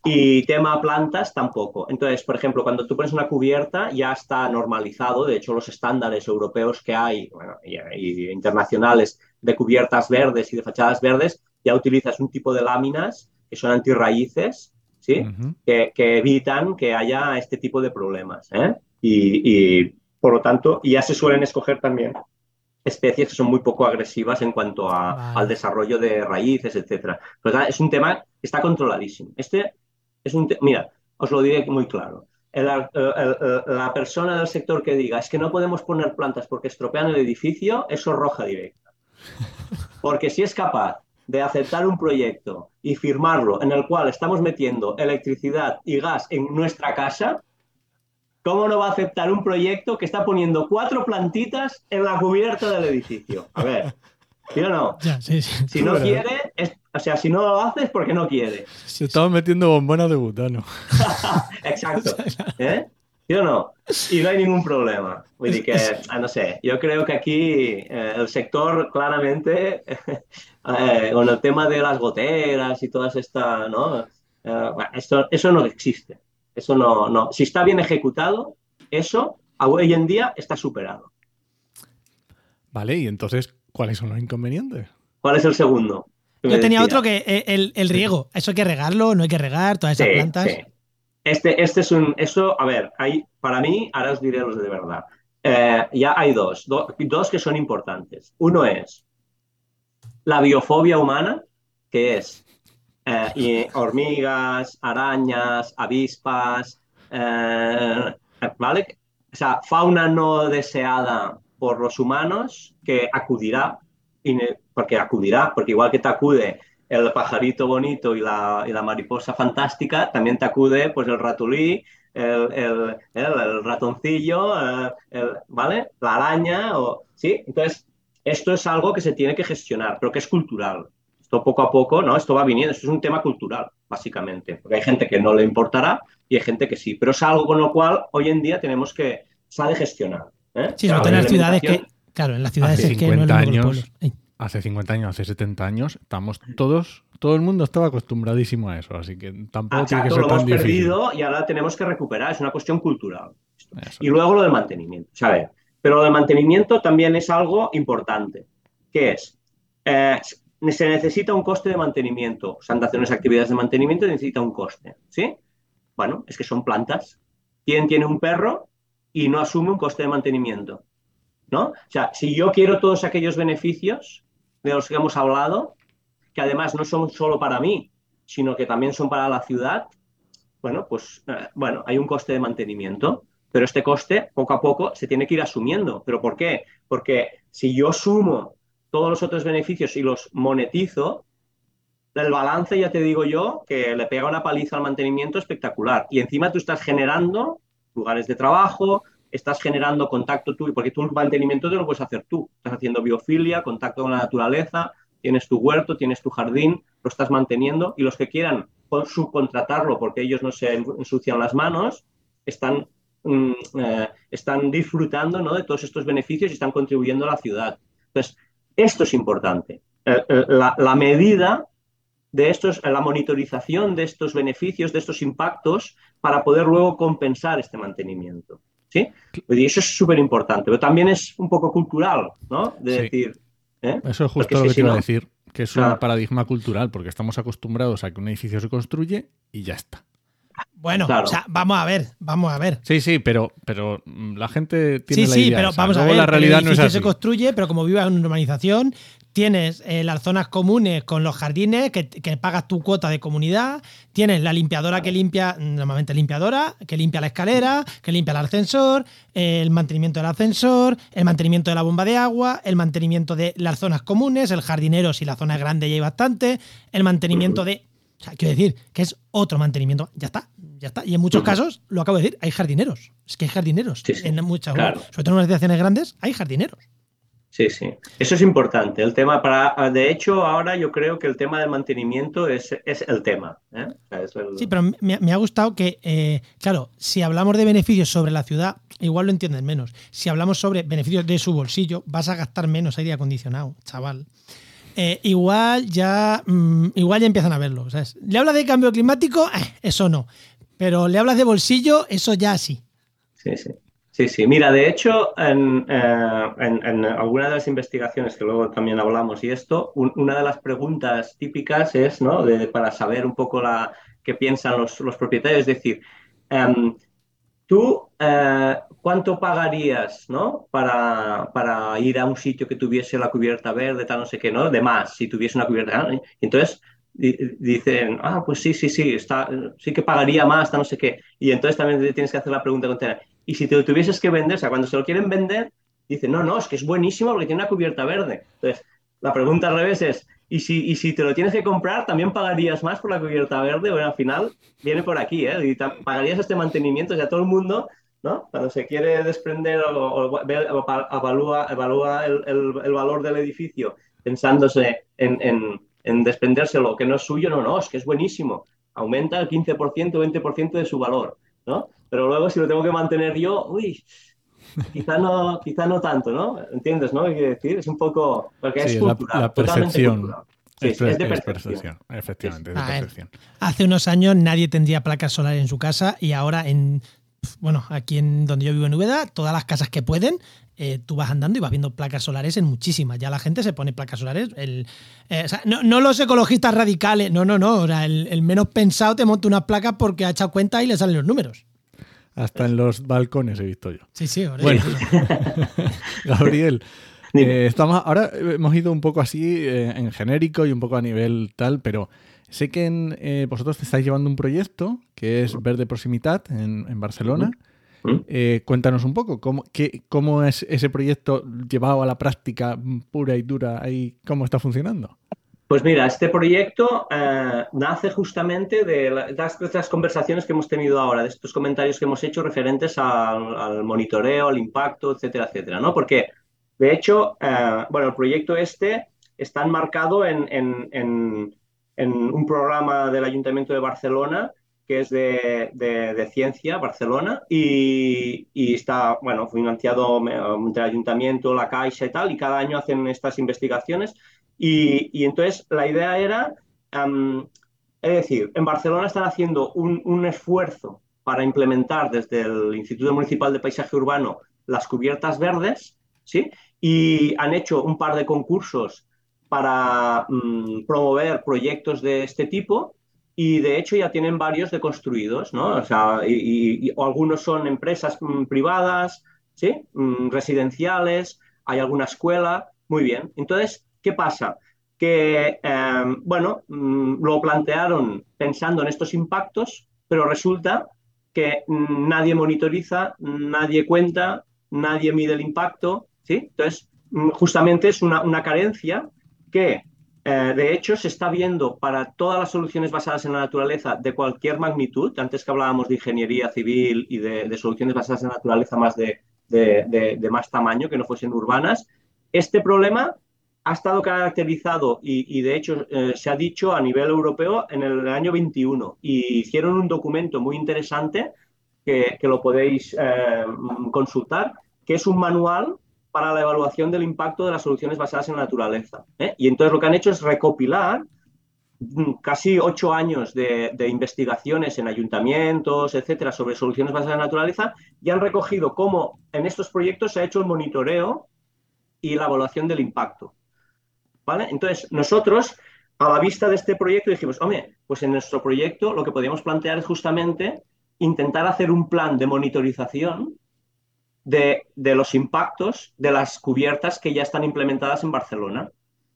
Y tema plantas tampoco. Entonces, por ejemplo, cuando tú pones una cubierta ya está normalizado, de hecho los estándares europeos que hay y, internacionales de cubiertas verdes y de fachadas verdes, ya utilizas un tipo de láminas que son antirraíces, ¿sí? que, evitan que haya este tipo de problemas. ¿eh? Y, por lo tanto, ya se suelen escoger también especies que son muy poco agresivas en cuanto al desarrollo de raíces, etc. Pero es un tema que está controladísimo. Este es un mira, os lo diré muy claro. la persona del sector que diga es que no podemos poner plantas porque estropean el edificio, eso es roja directa. <laughs> Porque si es capaz de aceptar un proyecto y firmarlo en el cual estamos metiendo electricidad y gas en nuestra casa, ¿cómo no va a aceptar un proyecto que está poniendo cuatro plantitas en la cubierta del edificio? A ver, <laughs> ¿sí o no? si no quiere, es o sea, si no lo haces, porque no quiere. Se estaba metiendo bombonas de butano. <laughs> Exacto. ¿Eh? Yo no. Y no hay ningún problema. que, ah, no sé, yo creo que aquí eh, el sector claramente, <laughs> eh, con el tema de las goteras y todas estas, ¿no? Eh, esto, eso no existe. Eso no, no. Si está bien ejecutado, eso hoy en día está superado. Vale, y entonces, ¿cuáles son los inconvenientes? ¿Cuál es el segundo? Yo tenía otro que eh, el, el, riego. Eso hay que regarlo, no hay que regar, todas esas plantas. Este, este es un, eso, a ver, hay, para mí, ahora os diré los de verdad. Eh, ya hay dos, dos que son importantes. Uno es la biofobia humana, que es eh, hormigas, arañas, avispas, eh, ¿vale? O sea, fauna no deseada por los humanos que acudirá, porque acudirá, porque igual que te acude el pajarito bonito y la, y la mariposa fantástica, también te acude pues el ratulí, el, el, el, ratoncillo, eh, ¿vale? La araña, o, ¿sí? Entonces, esto es algo que se tiene que gestionar, pero que es cultural. Esto poco a poco, ¿no? Esto va viniendo, esto es un tema cultural, básicamente, porque hay gente que no le importará y hay gente que sí, pero es algo con lo cual hoy en día tenemos que sabe gestionar. ¿Eh? Sí, sobre todo en las ciudades que, claro, en las ciudades hace es que no es años, hace 50 años, hace 70 años, estamos todos, todo el mundo estaba acostumbradísimo a eso, así que tampoco ah, tiene que ser lo hemos difícil. perdido y ahora tenemos que recuperar, es una cuestión cultural. Eso. Y luego lo del mantenimiento, ¿sabes? Pero lo del mantenimiento también es algo importante, que es, eh, se necesita un coste de mantenimiento. Se han de hacer unas actividades de mantenimiento y necesita un coste, ¿sí? Bueno, es que son plantas. ¿Quién tiene un perro y no asume un coste de mantenimiento? ¿No? O sea, si yo quiero todos aquellos beneficios de los que hemos hablado, que además no son solo para mí, sino que también son para la ciudad, bueno, pues eh, bueno, hay un coste de mantenimiento, pero este coste poco a poco se tiene que ir asumiendo. ¿Pero por qué? Porque si yo sumo todos los otros beneficios y los monetizo, el balance ya te digo yo que le pega una paliza al mantenimiento espectacular. Y encima tú estás generando lugares de trabajo, estás generando contacto tú, porque tú el mantenimiento te lo puedes hacer tú. Estás haciendo biofilia, contacto con la naturaleza, tienes tu huerto, tienes tu jardín, lo estás manteniendo y los que quieran subcontratarlo porque ellos no se ensucian las manos, están, mm, eh, están disfrutando ¿no? de todos estos beneficios y están contribuyendo a la ciudad. Entonces, esto es importante. Eh, eh, la, la, medida de estos, la monitorización de estos beneficios, de estos impactos, para poder luego compensar este mantenimiento. ¿sí? Y eso es súper importante, pero también es un poco cultural, ¿no? De Sí. decir. ¿eh? Eso es justo Porque lo que te si iba a no- decir, que es Claro. un paradigma cultural, porque estamos acostumbrados a que un edificio se construye y ya está. Bueno, Claro. o sea, vamos a ver, vamos a ver. Sí, sí, pero, pero mm, la gente tiene Sí, la sí, idea pero esa. vamos a ver. la realidad el no es edificio así. se construye, pero como vives en una urbanización, tienes eh, las zonas comunes con los jardines, que, que pagas tu cuota de comunidad, tienes la limpiadora que limpia, normalmente limpiadora, que limpia la escalera, que limpia el ascensor, el mantenimiento del ascensor, el mantenimiento de la bomba de agua, el mantenimiento de las zonas comunes, el jardinero si la zona es grande y hay bastante, el mantenimiento de... O sea, quiero decir que es otro mantenimiento. Ya está, ya está. Y en muchos casos, lo acabo de decir, hay jardineros. Es que hay jardineros. Sí, sí, en muchas, claro. sobre todo en urbanizaciones grandes, hay jardineros. Sí, sí. Eso es importante. El tema para, de hecho, ahora yo creo que el tema del mantenimiento es, es el tema. ¿eh? Es el- Sí, pero me, me ha gustado que, eh, claro, si hablamos de beneficios sobre la ciudad, igual lo entienden menos. Si hablamos sobre beneficios de su bolsillo, vas a gastar menos aire acondicionado, chaval. Eh, igual ya mm, igual ya empiezan a verlo. ¿sabes? Le hablas de cambio climático, eso no. Pero le hablas de bolsillo, eso ya sí. Sí, sí. Sí, sí. Mira, de hecho, en, eh, en, en alguna de las investigaciones que luego también hablamos y esto, un- una de las preguntas típicas es, ¿no? De- para saber un poco la, qué piensan los, los propietarios, es decir, em, tú, eh, ¿cuánto pagarías, ¿no? Para, para ir a un sitio que tuviese la cubierta verde, tal, no sé qué, ¿no? De más, si tuviese una cubierta. Y Entonces, di- dicen, ah, pues sí, sí, sí, está, sí que pagaría más, tal, no sé qué. Y entonces también tienes que hacer la pregunta. Y si te lo tuvieses que vender, o sea, cuando se lo quieren vender, dicen, no, no, es que es buenísimo porque tiene una cubierta verde. Entonces, la pregunta al revés es, ¿y si, y si te lo tienes que comprar, también pagarías más por la cubierta verde? Bueno, al final viene por aquí, ¿eh? Y pagarías este mantenimiento, o sea, todo el mundo, ¿no? Cuando se quiere desprender o, evalúa, evalúa el, el- el valor del edificio pensándose en, en, en desprendérselo, que no es suyo, no, no, es que es buenísimo. Aumenta el 15% o 20% de su valor, ¿no? Pero luego si lo tengo que mantener yo, uy, quizá no, quizá no tanto, ¿no? ¿Entiendes, no? Quiero decir, es un poco, porque es Sí, la- cultural, la percepción. cultural. Sí, Es, es de es percepción. efectivamente, es de ver. percepción. Hace unos años nadie tendría placas solares en su casa y ahora en, bueno, aquí en donde yo vivo en Úbeda, todas las casas que pueden eh, tú vas andando y vas viendo placas solares en muchísimas. Ya la gente se pone placas solares. El, eh, no, los ecologistas radicales, no, no, no. el, menos pensado te monta unas placas porque ha echado cuenta y le salen los números. Hasta en los balcones he visto yo. Sí, sí, ahora bueno. <laughs> Gabriel, eh, estamos, ahora hemos ido un poco así en genérico y un poco a nivel tal, pero sé que vosotros estáis llevando un proyecto que es Verde Proximidad en, en Barcelona. ¿Mm? Eh, cuéntanos un poco, ¿cómo, qué, ¿cómo es ese proyecto llevado a la práctica pura y dura? y ¿Cómo está funcionando? Pues mira, este proyecto eh, nace justamente de, las, conversaciones que hemos tenido ahora, de estos comentarios que hemos hecho referentes al, monitoreo, al impacto, etcétera, etcétera, ¿no? Porque, de hecho, eh, bueno, el proyecto este está enmarcado en, en, un programa del Ayuntamiento de Barcelona que es de, ciencia, Barcelona, y, está, bueno, financiado entre el ayuntamiento, la Caixa y tal, y cada año hacen estas investigaciones. Y, entonces la idea era, es decir, en Barcelona están haciendo un, esfuerzo para implementar desde el Instituto Municipal de Paisaje Urbano las cubiertas verdes, ¿sí? Y han hecho un par de concursos para mm, promover proyectos de este tipo y de hecho ya tienen varios de construidos, ¿no? O sea, y, algunos son empresas mm, privadas, ¿sí? Mm, residenciales, hay alguna escuela, muy bien. Entonces, ¿qué pasa? Que, em, bueno, mm, lo plantearon pensando en estos impactos, pero resulta que nadie monitoriza, nadie cuenta, nadie mide el impacto, ¿sí? Entonces, justamente es una, una carencia que eh, de hecho, se está viendo para todas las soluciones basadas en la naturaleza de cualquier magnitud, antes que hablábamos de ingeniería civil y de, soluciones basadas en la naturaleza más de, más tamaño, que no fuesen urbanas, este problema ha estado caracterizado y, de hecho eh, se ha dicho a nivel europeo en el año 21 y hicieron un documento muy interesante que, lo podéis eh, consultar, que es un manual para la evaluación del impacto de las soluciones basadas en la naturaleza. ¿eh? Y entonces lo que han hecho es recopilar mm, casi ocho años de, investigaciones en ayuntamientos, etcétera, sobre soluciones basadas en la naturaleza y han recogido cómo en estos proyectos se ha hecho el monitoreo y la evaluación del impacto. ¿Vale? Entonces, nosotros, a la vista de este proyecto, dijimos, hombre, pues en nuestro proyecto lo que podríamos plantear es justamente intentar hacer un plan de monitorización de, los impactos de las cubiertas que ya están implementadas en Barcelona,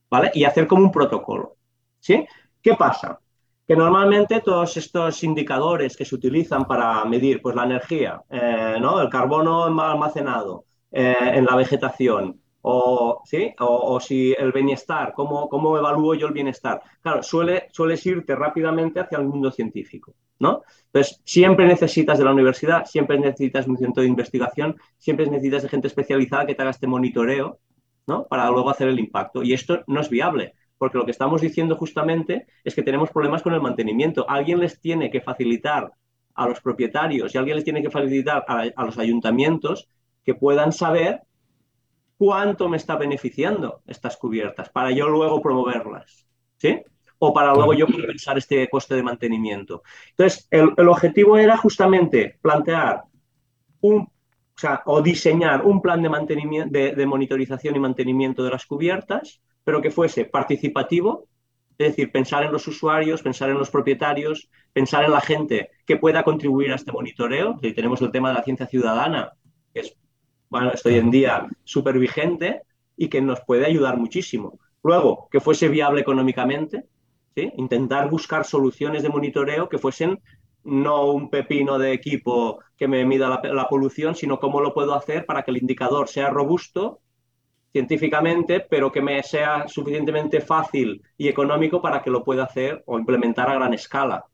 ¿vale? Y hacer como un protocolo, ¿sí? ¿Qué pasa? Que normalmente todos estos indicadores que se utilizan para medir pues, la energía, eh, ¿no? el carbono almacenado eh, en la vegetación, o, ¿sí? o, si el bienestar, ¿cómo, ¿cómo, evalúo yo el bienestar? Claro, suele, sueles irte rápidamente hacia el mundo científico, ¿no? Entonces, siempre necesitas de la universidad, siempre necesitas un centro de investigación, siempre necesitas de gente especializada que te haga este monitoreo, ¿no? Para luego hacer el impacto. Y esto no es viable, porque lo que estamos diciendo justamente es que tenemos problemas con el mantenimiento. Alguien les tiene que facilitar a los propietarios y alguien les tiene que facilitar a, a los ayuntamientos que puedan saber cuánto me está beneficiando estas cubiertas para yo luego promoverlas. ¿Sí? o para luego yo compensar este coste de mantenimiento. Entonces, el, objetivo era justamente plantear un, o, diseñar un plan de, mantenimiento, de, monitorización y mantenimiento de las cubiertas, pero que fuese participativo, es decir, pensar en los usuarios, pensar en los propietarios, pensar en la gente que pueda contribuir a este monitoreo. Y tenemos el tema de la ciencia ciudadana, que es, bueno, hoy en día súper vigente y que nos puede ayudar muchísimo. Luego, que fuese viable económicamente, intentar buscar soluciones de monitoreo que fuesen no un pepino de equipo que me mida la, polución, sino cómo lo puedo hacer para que el indicador sea robusto científicamente, pero que me sea suficientemente fácil y económico para que lo pueda hacer o implementar a gran escala.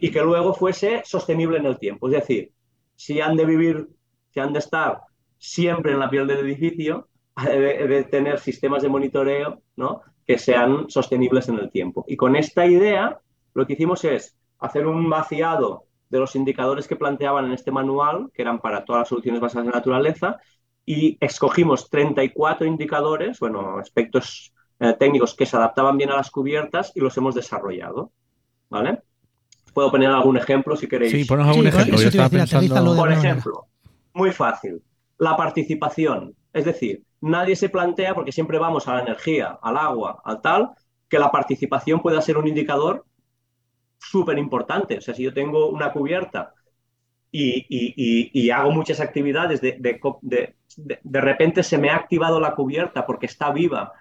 Y que luego fuese sostenible en el tiempo. Es decir, si han de vivir, si han de estar siempre en la piel del edificio, de, de tener sistemas de monitoreo ¿no? que sean sostenibles en el tiempo. Y con esta idea, lo que hicimos es hacer un vaciado de los indicadores que planteaban en este manual, que eran para todas las soluciones basadas en naturaleza, y escogimos 34 indicadores, bueno, aspectos eh, técnicos que se adaptaban bien a las cubiertas y los hemos desarrollado. ¿Vale? Puedo poner algún ejemplo si queréis. Sí, ponos algún ejemplo. Por ejemplo, muy fácil. La participación. Es decir, nadie se plantea, porque siempre vamos a la energía, al agua, al tal, que la participación pueda ser un indicador súper importante. O sea, si yo tengo una cubierta y, hago muchas actividades, de, repente se me ha activado la cubierta porque está viva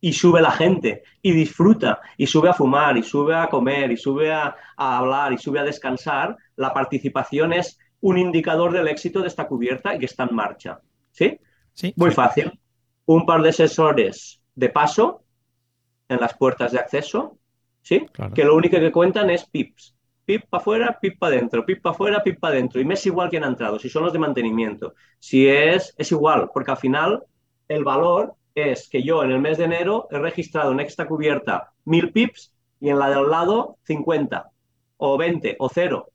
y sube la gente y disfruta y sube a fumar y sube a comer y sube a, hablar y sube a descansar, la participación es un indicador del éxito de esta cubierta y que está en marcha. ¿Sí? Sí. Muy fácil. Un par de sensores de paso en las puertas de acceso, ¿sí? Que lo único que cuentan es pips pip para afuera, pip para adentro, pip para afuera, pip para adentro. Y me es igual que han entrado, si son los de mantenimiento. Si es, es igual, porque al final el valor es que yo en el mes de enero he registrado en esta cubierta mil pips y en la del lado 50 o 20 o 0.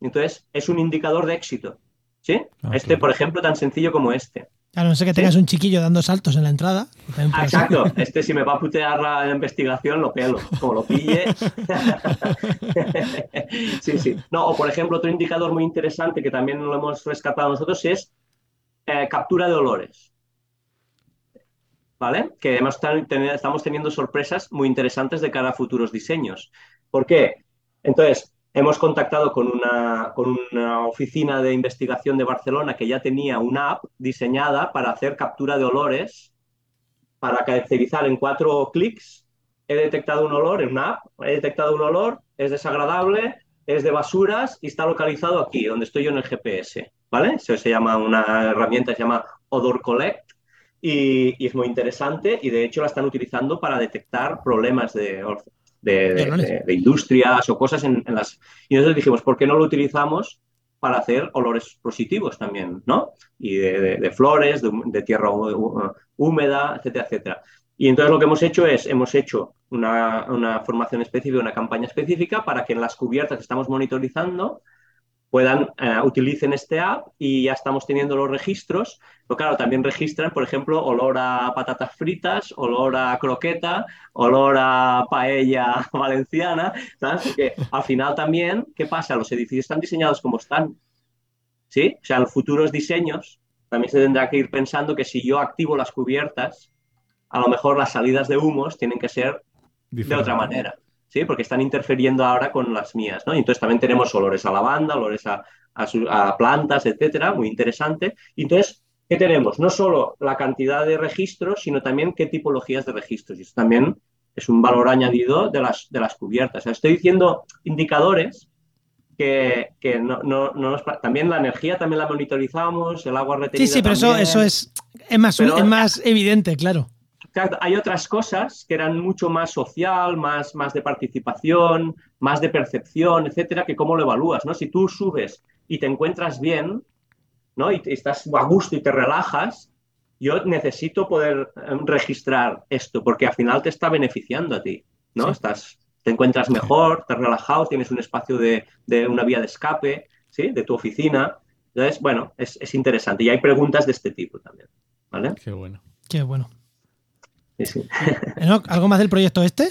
Entonces es un indicador de éxito. ¿Sí? Ah, este, por ejemplo, tan sencillo como este. Claro, no sé que tengas un chiquillo dando saltos en la entrada. Exacto. Este si me va a putear la investigación, lo pelo. Como lo pille. <laughs> sí, sí. No, o por ejemplo, otro indicador muy interesante que también lo hemos rescatado nosotros es eh, captura de olores. ¿Vale? Que además estamos teniendo sorpresas muy interesantes de cara a futuros diseños. ¿Por qué? Entonces, Hemos contactado con una, con una oficina de investigación de Barcelona que ya tenía una app diseñada para hacer captura de olores, para caracterizar en cuatro clics. He detectado un olor en una app, he detectado un olor, es desagradable, es de basuras y está localizado aquí, donde estoy yo en el GPS. ¿Vale? Eso se llama una herramienta, se llama Odor Collect. Y, y, es muy interesante y de hecho la están utilizando para detectar problemas de, de, industrias o cosas en, las... Y nosotros dijimos, ¿por qué no lo utilizamos para hacer olores positivos también, ¿no? Y de, flores, de, tierra húmeda, etcétera, etcétera. Y entonces lo que hemos hecho es, hemos hecho una, una formación específica, una campaña específica para que en las cubiertas que estamos monitorizando puedan, eh, utilicen este app y ya estamos teniendo los registros. Pero claro, también registran, por ejemplo, olor a patatas fritas, olor a croqueta, olor a paella <laughs> valenciana, ¿sabes? Porque al final también, ¿qué pasa? Los edificios están diseñados como están, ¿sí? O sea, en los futuros diseños también se tendrá que ir pensando que si yo activo las cubiertas, a lo mejor las salidas de humos tienen que ser de otra manera. ¿Sí? Porque están interfiriendo ahora con las mías, ¿no? entonces también tenemos olores a lavanda, olores a, plantas, etcétera, muy interesante. Y entonces, ¿qué tenemos? No solo la cantidad de registros, sino también qué tipologías de registros. Y eso también es un valor añadido de las, de las cubiertas. estoy diciendo indicadores que, no, no, nos, también la energía también la monitorizamos, el agua retenida. Sí, sí, pero eso, eso es, es, más, es más evidente, claro hay otras cosas que eran mucho más social, más, más de participación, más de percepción, etcétera, que cómo lo evalúas, ¿no? Si tú subes y te encuentras bien, ¿no? Y estás a gusto y te relajas, yo necesito poder em, registrar esto, porque al final te está beneficiando a ti, ¿no? Estás, te encuentras mejor, estás relajado, tienes un espacio de, una vía de escape, ¿sí? De tu oficina. Entonces, bueno, es, es interesante. Y hay preguntas de este tipo también, ¿vale? Qué bueno. Qué bueno. <laughs> ¿Algo más del proyecto este?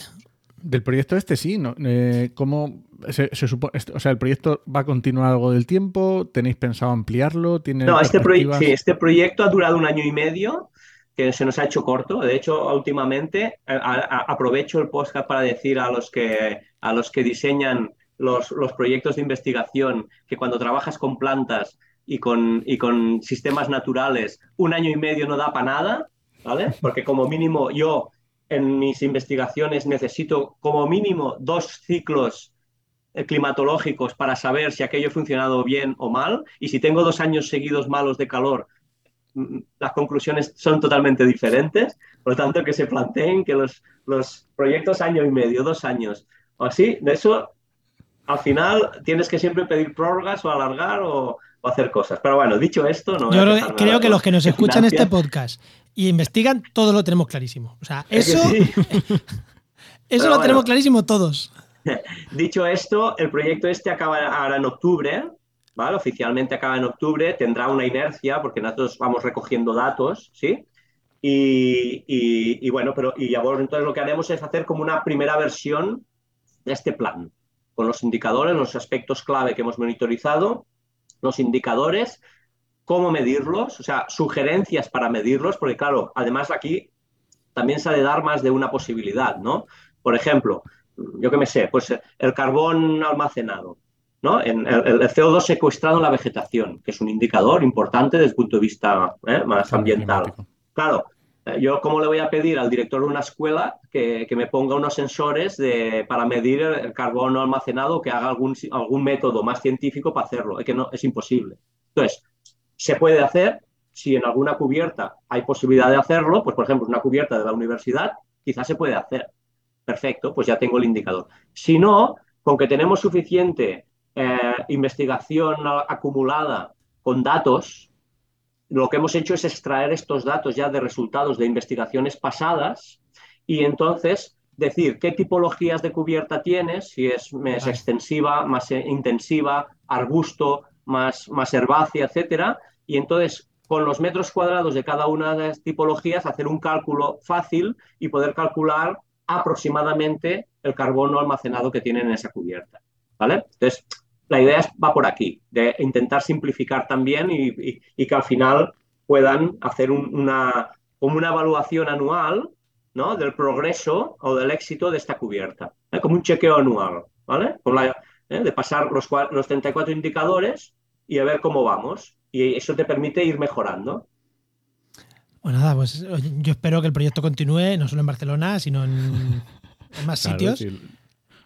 Del proyecto este sí, ¿no? Eh, ¿Cómo se, supone? O sea, ¿el proyecto va a continuar algo del tiempo? ¿Tenéis pensado ampliarlo? ¿Tiene no, este, sí, este proyecto ha durado un año y medio, que se nos ha hecho corto. De hecho, últimamente aprovecho el podcast para decir a los que, a los que diseñan los, los proyectos de investigación que cuando trabajas con plantas y con, y con sistemas naturales, un año y medio no da para nada Porque como mínimo yo en mis investigaciones necesito como mínimo dos ciclos eh, climatológicos para saber si aquello ha funcionado bien o mal. Y si tengo dos años seguidos malos de calor, mm, las conclusiones son totalmente diferentes. Por lo tanto, que se planteen que los, los proyectos año y medio, dos años o así, de eso al final tienes que siempre pedir prórrogas o alargar o, hacer cosas. Pero bueno, dicho esto, no. Yo creo que los que nos escuchan este podcast y investigan, todo lo tenemos clarísimo. O sea, eso, <laughs> eso lo tenemos clarísimo todos. <laughs> Dicho esto, el proyecto este acaba ahora en octubre, ¿vale? Oficialmente acaba en octubre, tendrá una inercia porque nosotros vamos recogiendo datos, ¿sí? Y, y, bueno, pero y entonces lo que haremos es hacer como una primera versión de este plan, con los indicadores, los aspectos clave que hemos monitorizado, los indicadores cómo medirlos, o sea, sugerencias para medirlos, porque claro, además aquí también se ha de dar más de una posibilidad, ¿no? Por ejemplo, yo qué me sé, pues el carbón almacenado, ¿no? En el, CO2 secuestrado en la vegetación, que es un indicador importante desde el punto de vista ¿eh? más ambiental. Claro, eh, yo cómo le voy a pedir al director de una escuela que, me ponga unos sensores de, para medir el, carbono almacenado, que haga algún, algún método más científico para hacerlo. Es que no, es imposible. Entonces, se puede hacer, si en alguna cubierta hay posibilidad de hacerlo, pues por ejemplo, una cubierta de la universidad, quizás se puede hacer. Perfecto, pues ya tengo el indicador. Si no, con que tenemos suficiente eh, investigación acumulada con datos, lo que hemos hecho es extraer estos datos ya de resultados de investigaciones pasadas y entonces decir qué tipologías de cubierta tienes, si es más extensiva, más intensiva, arbusto, más, más herbácea, etcétera, y entonces con los metros cuadrados de cada una de las tipologías hacer un cálculo fácil y poder calcular aproximadamente el carbono almacenado que tienen en esa cubierta. ¿Vale? Entonces, la idea va por aquí, de intentar simplificar también y, que al final puedan hacer una, como una evaluación anual ¿no? del progreso o del éxito de esta cubierta, ¿eh? como un chequeo anual, ¿vale? ¿eh? De pasar los, los 34 indicadores y a ver cómo vamos. Y eso te permite ir mejorando. Pues nada, pues yo espero que el proyecto continúe, no solo en Barcelona, sino en, más <laughs> sitios.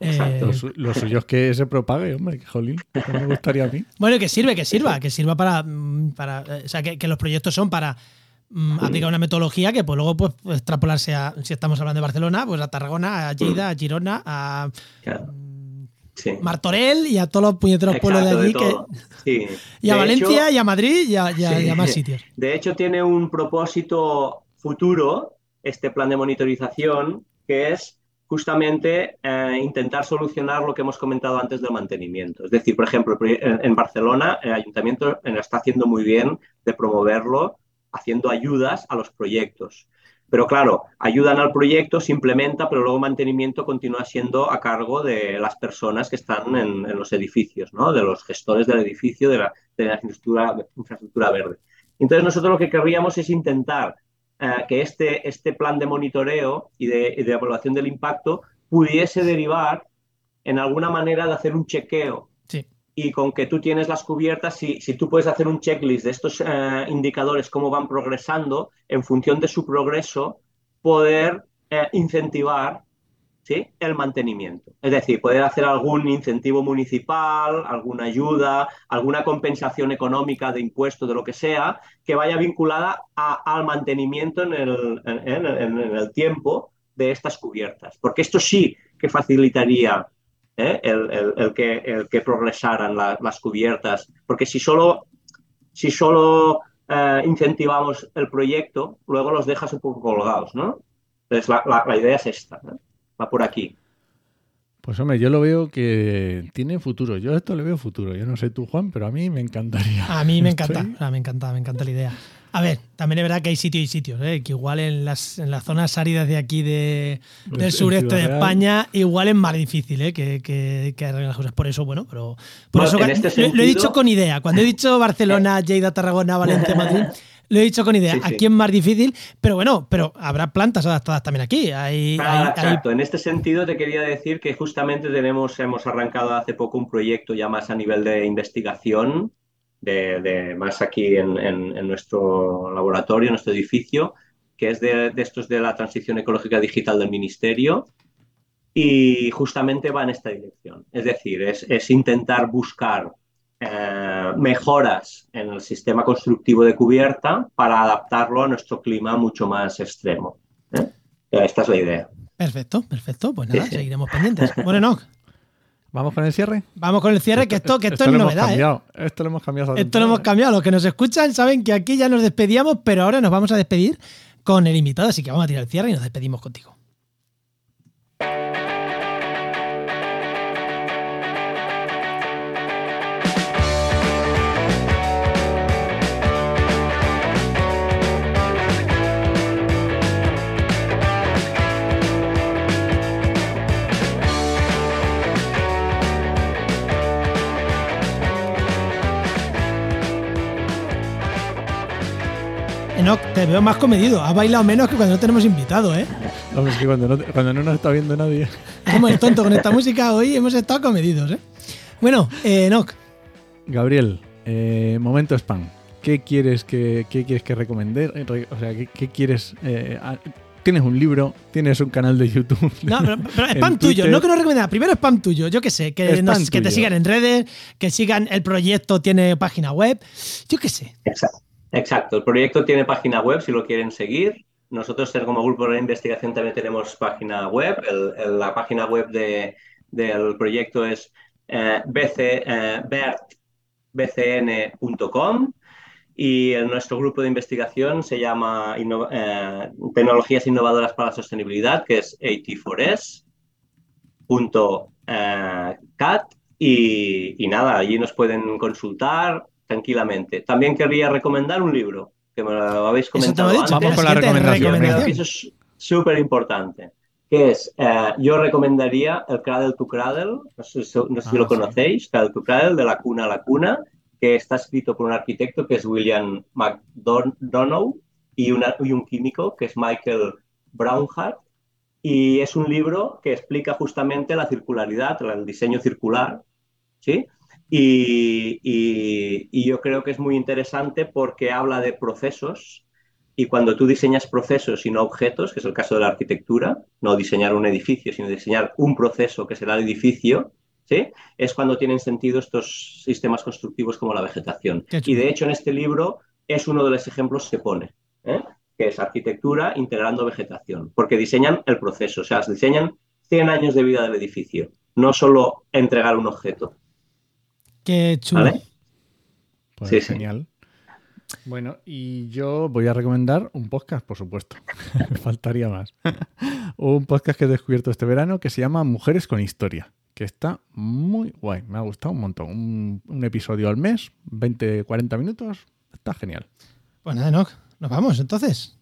Eh, lo, suyo es que se propague, hombre, que jolín, me gustaría a mí. <laughs> Bueno, que sirve, que sirva, que sirva para, para o sea, que, los proyectos son para mm, aplicar una metodología que pues luego pues extrapolarse a, si estamos hablando de Barcelona, pues a Tarragona, a Lleida, a Girona, a Martorell y a todos los puñeteros pueblos de allí. que, <laughs> Y a Valencia y a Madrid y a, más sitios. <laughs> De hecho, tiene un propósito futuro este plan de monitorización que es justamente eh, intentar solucionar lo que hemos comentado antes del mantenimiento. Es decir, por ejemplo, en Barcelona el ayuntamiento está haciendo muy bien de promoverlo, haciendo ayudas a los proyectos. Pero claro, ayudan al proyecto, se implementa, pero luego mantenimiento continúa siendo a cargo de las personas que están en, los edificios, ¿no? de los gestores del edificio, de la, infraestructura, verde. Entonces nosotros lo que querríamos es intentar eh, que este, este plan de monitoreo y de, evaluación del impacto pudiese derivar en alguna manera de hacer un chequeo. Y con que tú tienes las cubiertas, si, si tú puedes hacer un checklist de estos eh, indicadores, cómo van progresando, en función de su progreso, poder eh, incentivar el mantenimiento. Es decir, poder hacer algún incentivo municipal, alguna ayuda, alguna compensación económica de impuestos, de lo que sea, que vaya vinculada al mantenimiento en el, tiempo de estas cubiertas. Porque esto sí que facilitaría ¿eh? el, que, progresaran las cubiertas. Porque si solo, si solo eh, incentivamos el proyecto, luego los dejas un poco colgados, ¿no? Entonces la, la, idea es esta, va por aquí. Pues hombre, yo lo veo que tiene futuro. Yo esto le veo futuro. Yo no sé tú, Juan, pero a mí me encantaría. A mí me encanta, me encanta, me encanta la idea. A ver, también es verdad que hay sitios y sitios, ¿eh? que igual en las, en las zonas áridas de aquí de, pues del sureste de España, igual es más difícil ¿eh? que, que, que las cosas. Por eso, bueno, pero por eso este lo, he dicho con idea. Cuando he dicho Barcelona, <laughs> Lleida, Tarragona, Valencia, Madrid, lo he dicho con idea. Aquí es más difícil, pero bueno, pero habrá plantas adaptadas también aquí. Hay, ah, exacto. En este sentido te quería decir que justamente tenemos, hemos arrancado hace poco un proyecto ya más a nivel de investigación de, más aquí en, nuestro laboratorio, en nuestro edificio, que es de, estos de la transición ecológica digital del Ministerio y justamente va en esta dirección. Es decir, es, intentar buscar eh, mejoras en el sistema constructivo de cubierta para adaptarlo a nuestro clima mucho más extremo. ¿eh? Esta es la idea. Perfecto, perfecto. Pues nada, seguiremos pendientes. Bueno, no, <laughs> ¿Vamos con el cierre? Vamos con el cierre, que esto, que esto, es novedad. ¿eh? Esto lo hemos cambiado. Esto lo hemos cambiado. Los que nos escuchan saben que aquí ya nos despedíamos, pero ahora nos vamos a despedir con el invitado. Así que vamos a tirar el cierre y nos despedimos contigo. Te veo más comedido. Has bailado menos que cuando no tenemos invitado, ¿eh? Hombre, es que cuando no, cuando no nos está viendo nadie. Como el tonto con esta música hoy hemos estado comedidos, ¿eh? Bueno, eh, Noc. Gabriel, eh, momento spam. ¿Qué quieres que, qué quieres que recomendar? O sea, ¿qué, quieres? Eh, tienes un libro, tienes un canal de YouTube. No, pero, <laughs> spam tuyo, no que no recomienda. Primero spam tuyo, yo qué sé, que, que te sigan en redes, que sigan el proyecto, tiene página web, yo qué sé. Exacto. Exacto, el proyecto tiene página web si lo quieren seguir. Nosotros como grupo de investigación también tenemos página web. la página web de, del proyecto es eh, bcn.com y nuestro grupo de investigación se llama eh, Tecnologías Innovadoras para la Sostenibilidad, que es at4s.cat y, y nada, allí nos pueden consultar tranquilamente. También querría recomendar un libro, que me lo habéis comentado antes. Vamos con la recomendación. Eso es súper importante que es, eh, yo recomendaría el Cradle to Cradle, no sé, si ah, lo conocéis, Cradle to Cradle, de la cuna a la cuna, que está escrito por un arquitecto que es William McDonough y, y un químico que es Michael Brownhart. Y es un libro que explica justamente la circularidad, el diseño circular, ¿sí? Y, y, yo creo que es muy interesante porque habla de procesos y cuando tú diseñas procesos y no objetos, que es el caso de la arquitectura, no diseñar un edificio, sino diseñar un proceso que será el edificio, ¿sí? es cuando tienen sentido estos sistemas constructivos como la vegetación. Y de hecho en este libro es uno de los ejemplos que pone, ¿eh? que es arquitectura integrando vegetación, porque diseñan el proceso, o sea, diseñan 100 años de vida del edificio, no solo entregar un objeto. Qué chulo. Pues sí, genial. Bueno, y yo voy a recomendar un podcast, por supuesto. <laughs> Me faltaría más. <laughs> un podcast que he descubierto este verano que se llama Mujeres con Historia, que está muy guay. Me ha gustado un montón. Un, episodio al mes, 20, 40 minutos. Está genial. Pues nada, Enoch, nos vamos entonces.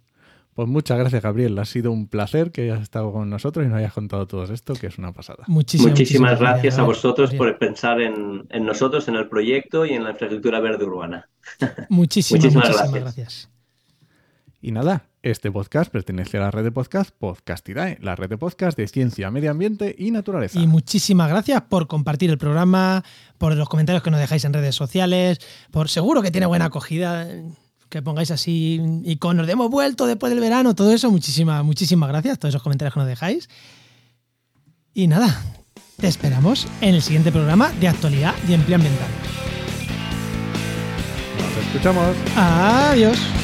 Pues muchas gracias, Gabriel. Ha sido un placer que hayas estado con nosotros y nos hayas contado todo esto, que es una pasada. muchísimas, gracias, a vosotros por pensar en, nosotros, en el proyecto y en la infraestructura verde urbana. <laughs> Muchísimas, muchísimas gracias. Y nada, este podcast pertenece a la red de podcast Podcastidae, la red de podcast de ciencia, medio ambiente y naturaleza. Y muchísimas gracias por compartir el programa, por los comentarios que nos dejáis en redes sociales, por seguro que tiene buena acogida que pongáis así iconos de hemos vuelto después del verano, todo eso, muchísimas, muchísimas gracias, todos esos comentarios que nos dejáis. Y nada, te esperamos en el siguiente programa de actualidad y empleo ambiental. Nos escuchamos. Adiós.